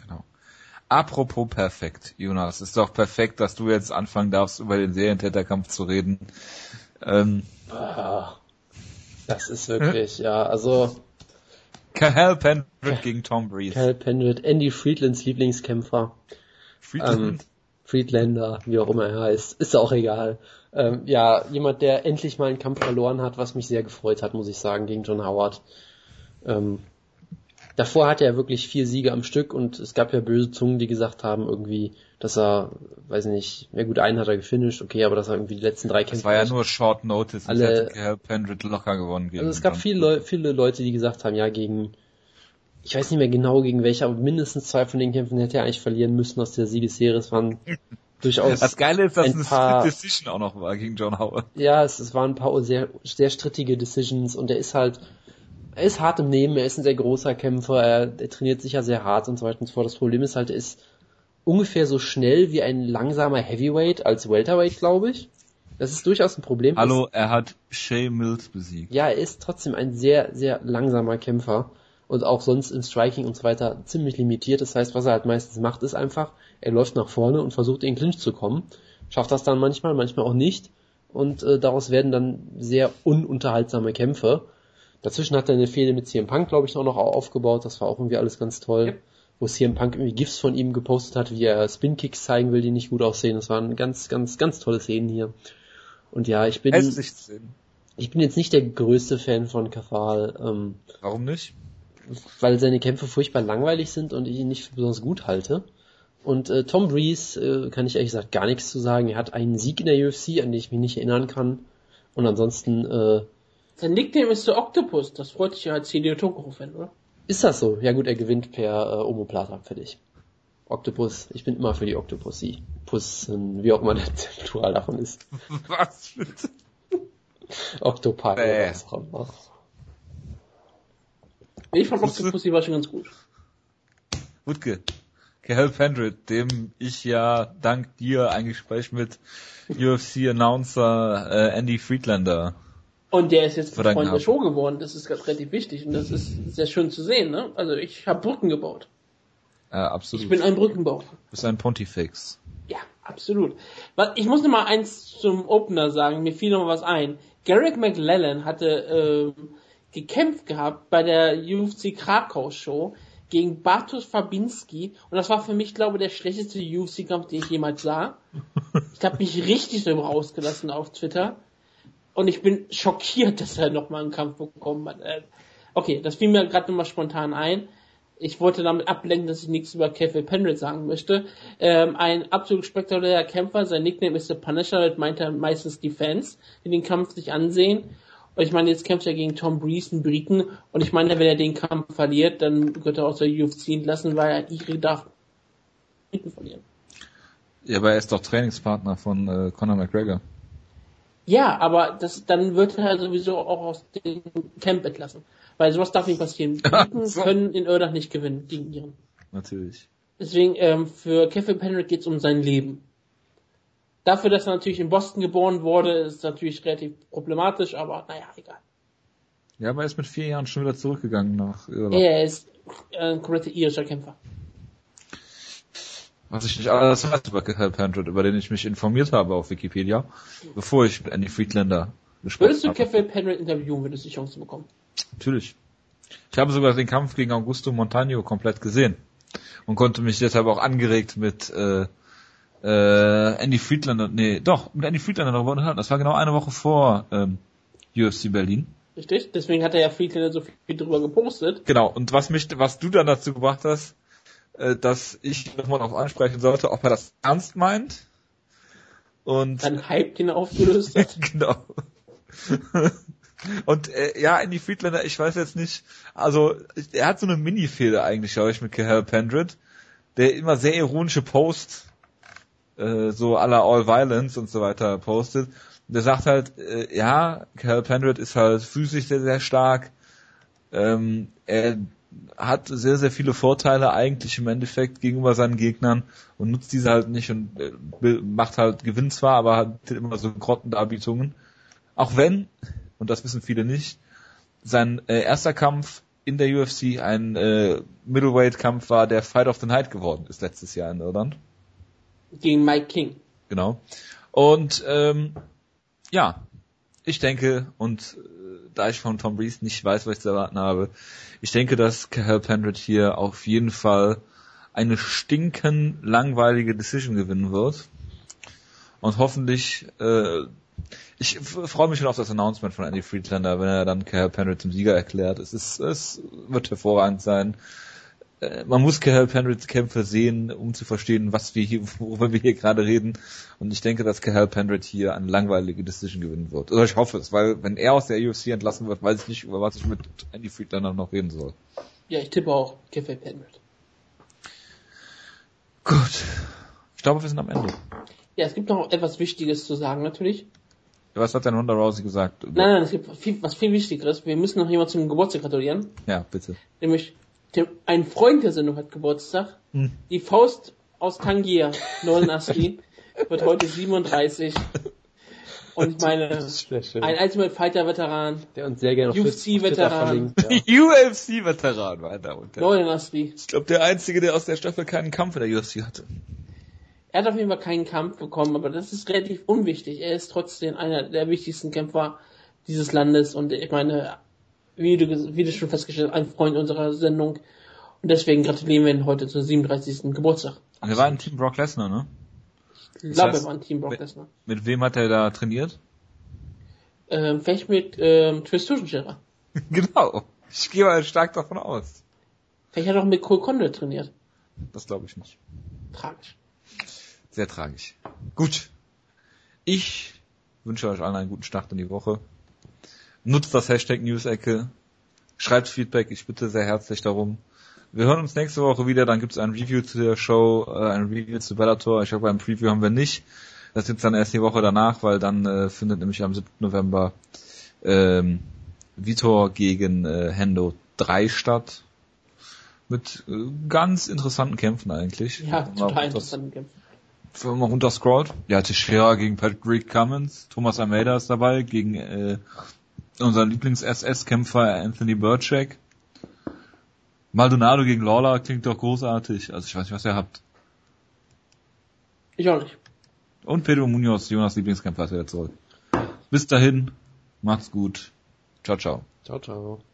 Genau. Apropos perfekt, Jonas, ist doch perfekt, dass du jetzt anfangen darfst, über den Serientäterkampf zu reden. Ähm, Ah, das ist wirklich, ja, also Kahal Pendrick gegen Tom Breeze. Cal Pendrit, Andy Friedlands Lieblingskämpfer. Friedland. Ähm, Friedlander, wie auch immer er heißt, ist auch egal. Ähm, ja, jemand, der endlich mal einen Kampf verloren hat, was mich sehr gefreut hat, muss ich sagen, gegen John Howard. Ähm, davor hatte er wirklich vier Siege am Stück und es gab ja böse Zungen, die gesagt haben, irgendwie, dass er, weiß nicht, ja gut, einen hat er gefinisht, okay, aber dass er irgendwie die letzten drei Kämpfe das war ja nur Short Notice. Alle- Alle, hätte locker gewonnen gegen Also es gab viele. Leu viele Leute, die gesagt haben, ja, gegen, ich weiß nicht mehr genau gegen welche, aber mindestens zwei von den Kämpfen hätte er eigentlich verlieren müssen aus der Siegesserie. Es waren *laughs* durchaus, Das Geile ist, dass ein eine paar- Split Decision auch noch war gegen John Howard. ja, es, es waren ein paar sehr, sehr strittige Decisions und er ist halt, er ist hart im Nehmen, er ist ein sehr großer Kämpfer, er, er trainiert sicher sehr hart und so weiter und so fort. Das Problem ist halt, er ist ungefähr so schnell wie ein langsamer Heavyweight als Welterweight, glaube ich. Das ist durchaus ein Problem. Hallo, er hat Shay Mills besiegt. Ja, er ist trotzdem ein sehr, sehr langsamer Kämpfer und auch sonst im Striking und so weiter ziemlich limitiert. Das heißt, was er halt meistens macht, ist einfach, er läuft nach vorne und versucht in den Clinch zu kommen. Schafft das dann manchmal, manchmal auch nicht. Und äh, daraus werden dann sehr ununterhaltsame Kämpfe. Dazwischen hat er eine Fehde mit CM Punk, glaube ich, auch noch aufgebaut. Das war auch irgendwie alles ganz toll. Yep. Wo CM Punk irgendwie GIFs von ihm gepostet hat, wie er Spin-Kicks zeigen will, die nicht gut aussehen. Das waren ganz, ganz, ganz tolle Szenen hier. Und ja, ich bin, ich bin jetzt nicht der größte Fan von Cathal, ähm, Warum nicht? weil seine Kämpfe furchtbar langweilig sind und ich ihn nicht für besonders gut halte. Und äh, Tom Breeze äh, kann ich ehrlich gesagt gar nichts zu sagen. Er hat einen Sieg in der UFC, an den ich mich nicht erinnern kann. Und ansonsten äh, Sein Nickname ist der Octopus. Das freut dich ja als CDO Tokoro-Fan, oder? ist das so. Ja gut, er gewinnt per äh, Omoplata fertig. Octopus, ich bin immer für die Octopussy. Pussen, wie auch immer der Plural davon ist. *laughs* Was *laughs* bitte? Octopi Bäh. oder was auch immer. Ich fand Octopussy war schon ganz gut. Wutke. Kahal Pendrick, dem ich ja dank dir ein Gespräch mit *laughs* UFC-Announcer äh, Andy Friedlander Und der ist jetzt Freund der. Show geworden. Das ist ganz relativ wichtig und das ist sehr schön zu sehen. Ne? Also ich habe Brücken gebaut. äh, absolut. Ich bin ein Brückenbauer. bist ein Pontifex. Ja, absolut. Ich muss noch mal eins zum Opener sagen. Mir fiel noch mal was ein. Garrick McLellan hatte ähm, gekämpft gehabt bei der UFC Krakau Show gegen Bartosz Fabinski und das war für mich, glaube ich, der schlechteste UFC-Kampf, den ich jemals sah. Ich habe mich richtig darüber ausgelassen auf Twitter und ich bin schockiert, *laughs* dass er noch mal einen Kampf bekommen hat. Äh, Okay, das fiel mir gerade noch mal spontan ein. Ich wollte damit ablenken, dass ich nichts über Kevin Penrith sagen möchte. Ähm, ein absolut spektakulärer Kämpfer, sein Nickname ist The Punisher, das meint er meistens die Fans, die den Kampf sich ansehen. Und ich meine, jetzt kämpft er gegen Tom Breeze, einen Briten. Und ich meine, wenn er den Kampf verliert, dann wird er aus der UFC entlassen, weil er Iri darf. Titel verlieren. Ja, aber er ist doch Trainingspartner von äh, Conor McGregor. Ja, aber das, dann wird er sowieso auch aus dem Camp entlassen. Weil sowas darf nicht passieren. *laughs* Briten So. können in Irland nicht gewinnen gegen ihren. Natürlich. Deswegen, ähm, für Kevin Penrick geht es um sein Leben. Dafür, dass er natürlich in Boston geboren wurde, ist natürlich relativ problematisch, aber naja, egal. Ja, aber er ist mit vier Jahren schon wieder zurückgegangen nach Irland. Er ist ein kompletter irischer Kämpfer. Was ich nicht alles weiß über Cal Pandred, über den ich mich informiert habe auf Wikipedia, bevor ich mit Andy Friedlander gesprochen Würdest du habe. Kevin Penrick interviewen, würdest du die Chance bekommen? Natürlich. Ich habe sogar den Kampf gegen Augusto Montagno komplett gesehen und konnte mich deshalb auch angeregt mit äh, äh, Andy Friedlander, nee, doch, mit Andy Friedlander darüber unterhalten. Das war genau eine Woche vor ähm, UFC Berlin. Richtig? Deswegen hat er ja Friedlander so viel drüber gepostet. Genau, und was mich, was du dann dazu gebracht hast, äh, dass ich nochmal darauf ansprechen sollte, ob er das ernst meint. Und Dann Hype, den er aufgelöst hat. *laughs* genau. *laughs* Und äh, ja, Andy Friedlander, ich weiß jetzt nicht, also er hat so eine Mini-Fehde eigentlich, glaube ich, mit Cahill Pendred, der immer sehr ironische Posts, äh, so aller All Violence und so weiter postet. Und der sagt halt, äh, ja, Cahill Pendred ist halt physisch sehr, sehr stark, ähm, er hat sehr, sehr viele Vorteile eigentlich im Endeffekt gegenüber seinen Gegnern und nutzt diese halt nicht und äh, macht halt, gewinnt zwar, aber hat immer so Grottendarbietungen. Auch wenn, und das wissen viele nicht, sein äh, erster Kampf in der UFC ein äh, Middleweight-Kampf war, der Fight of the Night geworden ist letztes Jahr in Irland. Gegen Mike King. Genau. Und ähm, ja, ich denke, und da ich von Tom Breeze nicht weiß, was ich zu erwarten habe, ich denke, dass Cahill Pendred hier auf jeden Fall eine stinken langweilige Decision gewinnen wird. Und hoffentlich, äh, ich freue mich schon auf das Announcement von Andy Friedlander, wenn er dann Cahill Pendred zum Sieger erklärt. Es ist, es wird hervorragend sein. Äh, Man muss Cahill Pendreds Kämpfe sehen, um zu verstehen, was wir hier, *laughs* worüber wir hier gerade reden. Und ich denke, dass Cahill Pendred hier eine langweilige Decision gewinnen wird. Oder ich hoffe es, weil wenn er aus der UFC entlassen wird, weiß ich nicht, über was ich mit Andy Friedlander noch reden soll. Ja, ich tippe auch Kevin Penrick. Gut. Ich glaube, wir sind am Ende. Ja, es gibt noch etwas Wichtiges zu sagen, natürlich. Was hat denn Ronda Rousey gesagt? Nein, nein, es gibt viel, was viel Wichtigeres. Wir müssen noch jemand zum Geburtstag gratulieren. Ja, bitte. Nämlich, ein Freund der Sendung hat Geburtstag. Hm. Die Faust aus Tangier, Nolan Asri, *laughs* wird heute 37. Und ich meine, ein Ultimate Fighter Veteran, Der uns sehr gerne auf UFC Veteran. Ja. *laughs* UFC-Veteran, meine Damen und Herren. Nolan Asri. Ich glaube, der Einzige, der aus der Staffel keinen Kampf in der UFC hatte. Er hat auf jeden Fall keinen Kampf bekommen, aber das ist relativ unwichtig. Er ist trotzdem einer der wichtigsten Kämpfer dieses Landes und ich meine, wie du, wie du schon festgestellt hast, ein Freund unserer Sendung. Und deswegen gratulieren wir ihn heute zum 37. Geburtstag. Und er war im Team Brock Lesnar, ne? Ich Das glaube, heißt, er war ein Team Brock Lesnar. Mit wem hat er da trainiert? Ähm, vielleicht mit ähm, Tristan Scherer. *laughs* genau. Ich gehe mal stark davon aus. Vielleicht hat er auch mit Cole Condor trainiert. Das glaube ich nicht. Tragisch. Sehr tragisch. Gut. Ich wünsche euch allen einen guten Start in die Woche. Nutzt das Hashtag Newsecke. Schreibt Feedback. Ich bitte sehr herzlich darum. Wir hören uns nächste Woche wieder. Dann gibt es ein Review zu der Show, äh, ein Review zu Bellator. Ich glaube, ein Preview haben wir nicht. Das gibt's dann erst die Woche danach, weil dann äh, findet nämlich am 7. November ähm, Vitor gegen äh, Hendo 3 statt. Mit äh, ganz interessanten Kämpfen eigentlich. Ja, total das- interessant Kämpfe. wenn man runterscrollt. Ja, Teixeira gegen Patrick Cummins, Thomas Almeida ist dabei, gegen äh, unser Lieblings-SS-Kämpfer Anthony Burchak. Maldonado gegen Lawler klingt doch großartig. Also ich weiß nicht, was ihr habt. Ich auch nicht. Und Pedro Munoz, Jonas Lieblingskämpfer, ist wieder zurück. Bis dahin, macht's gut. Ciao, ciao. Ciao, ciao.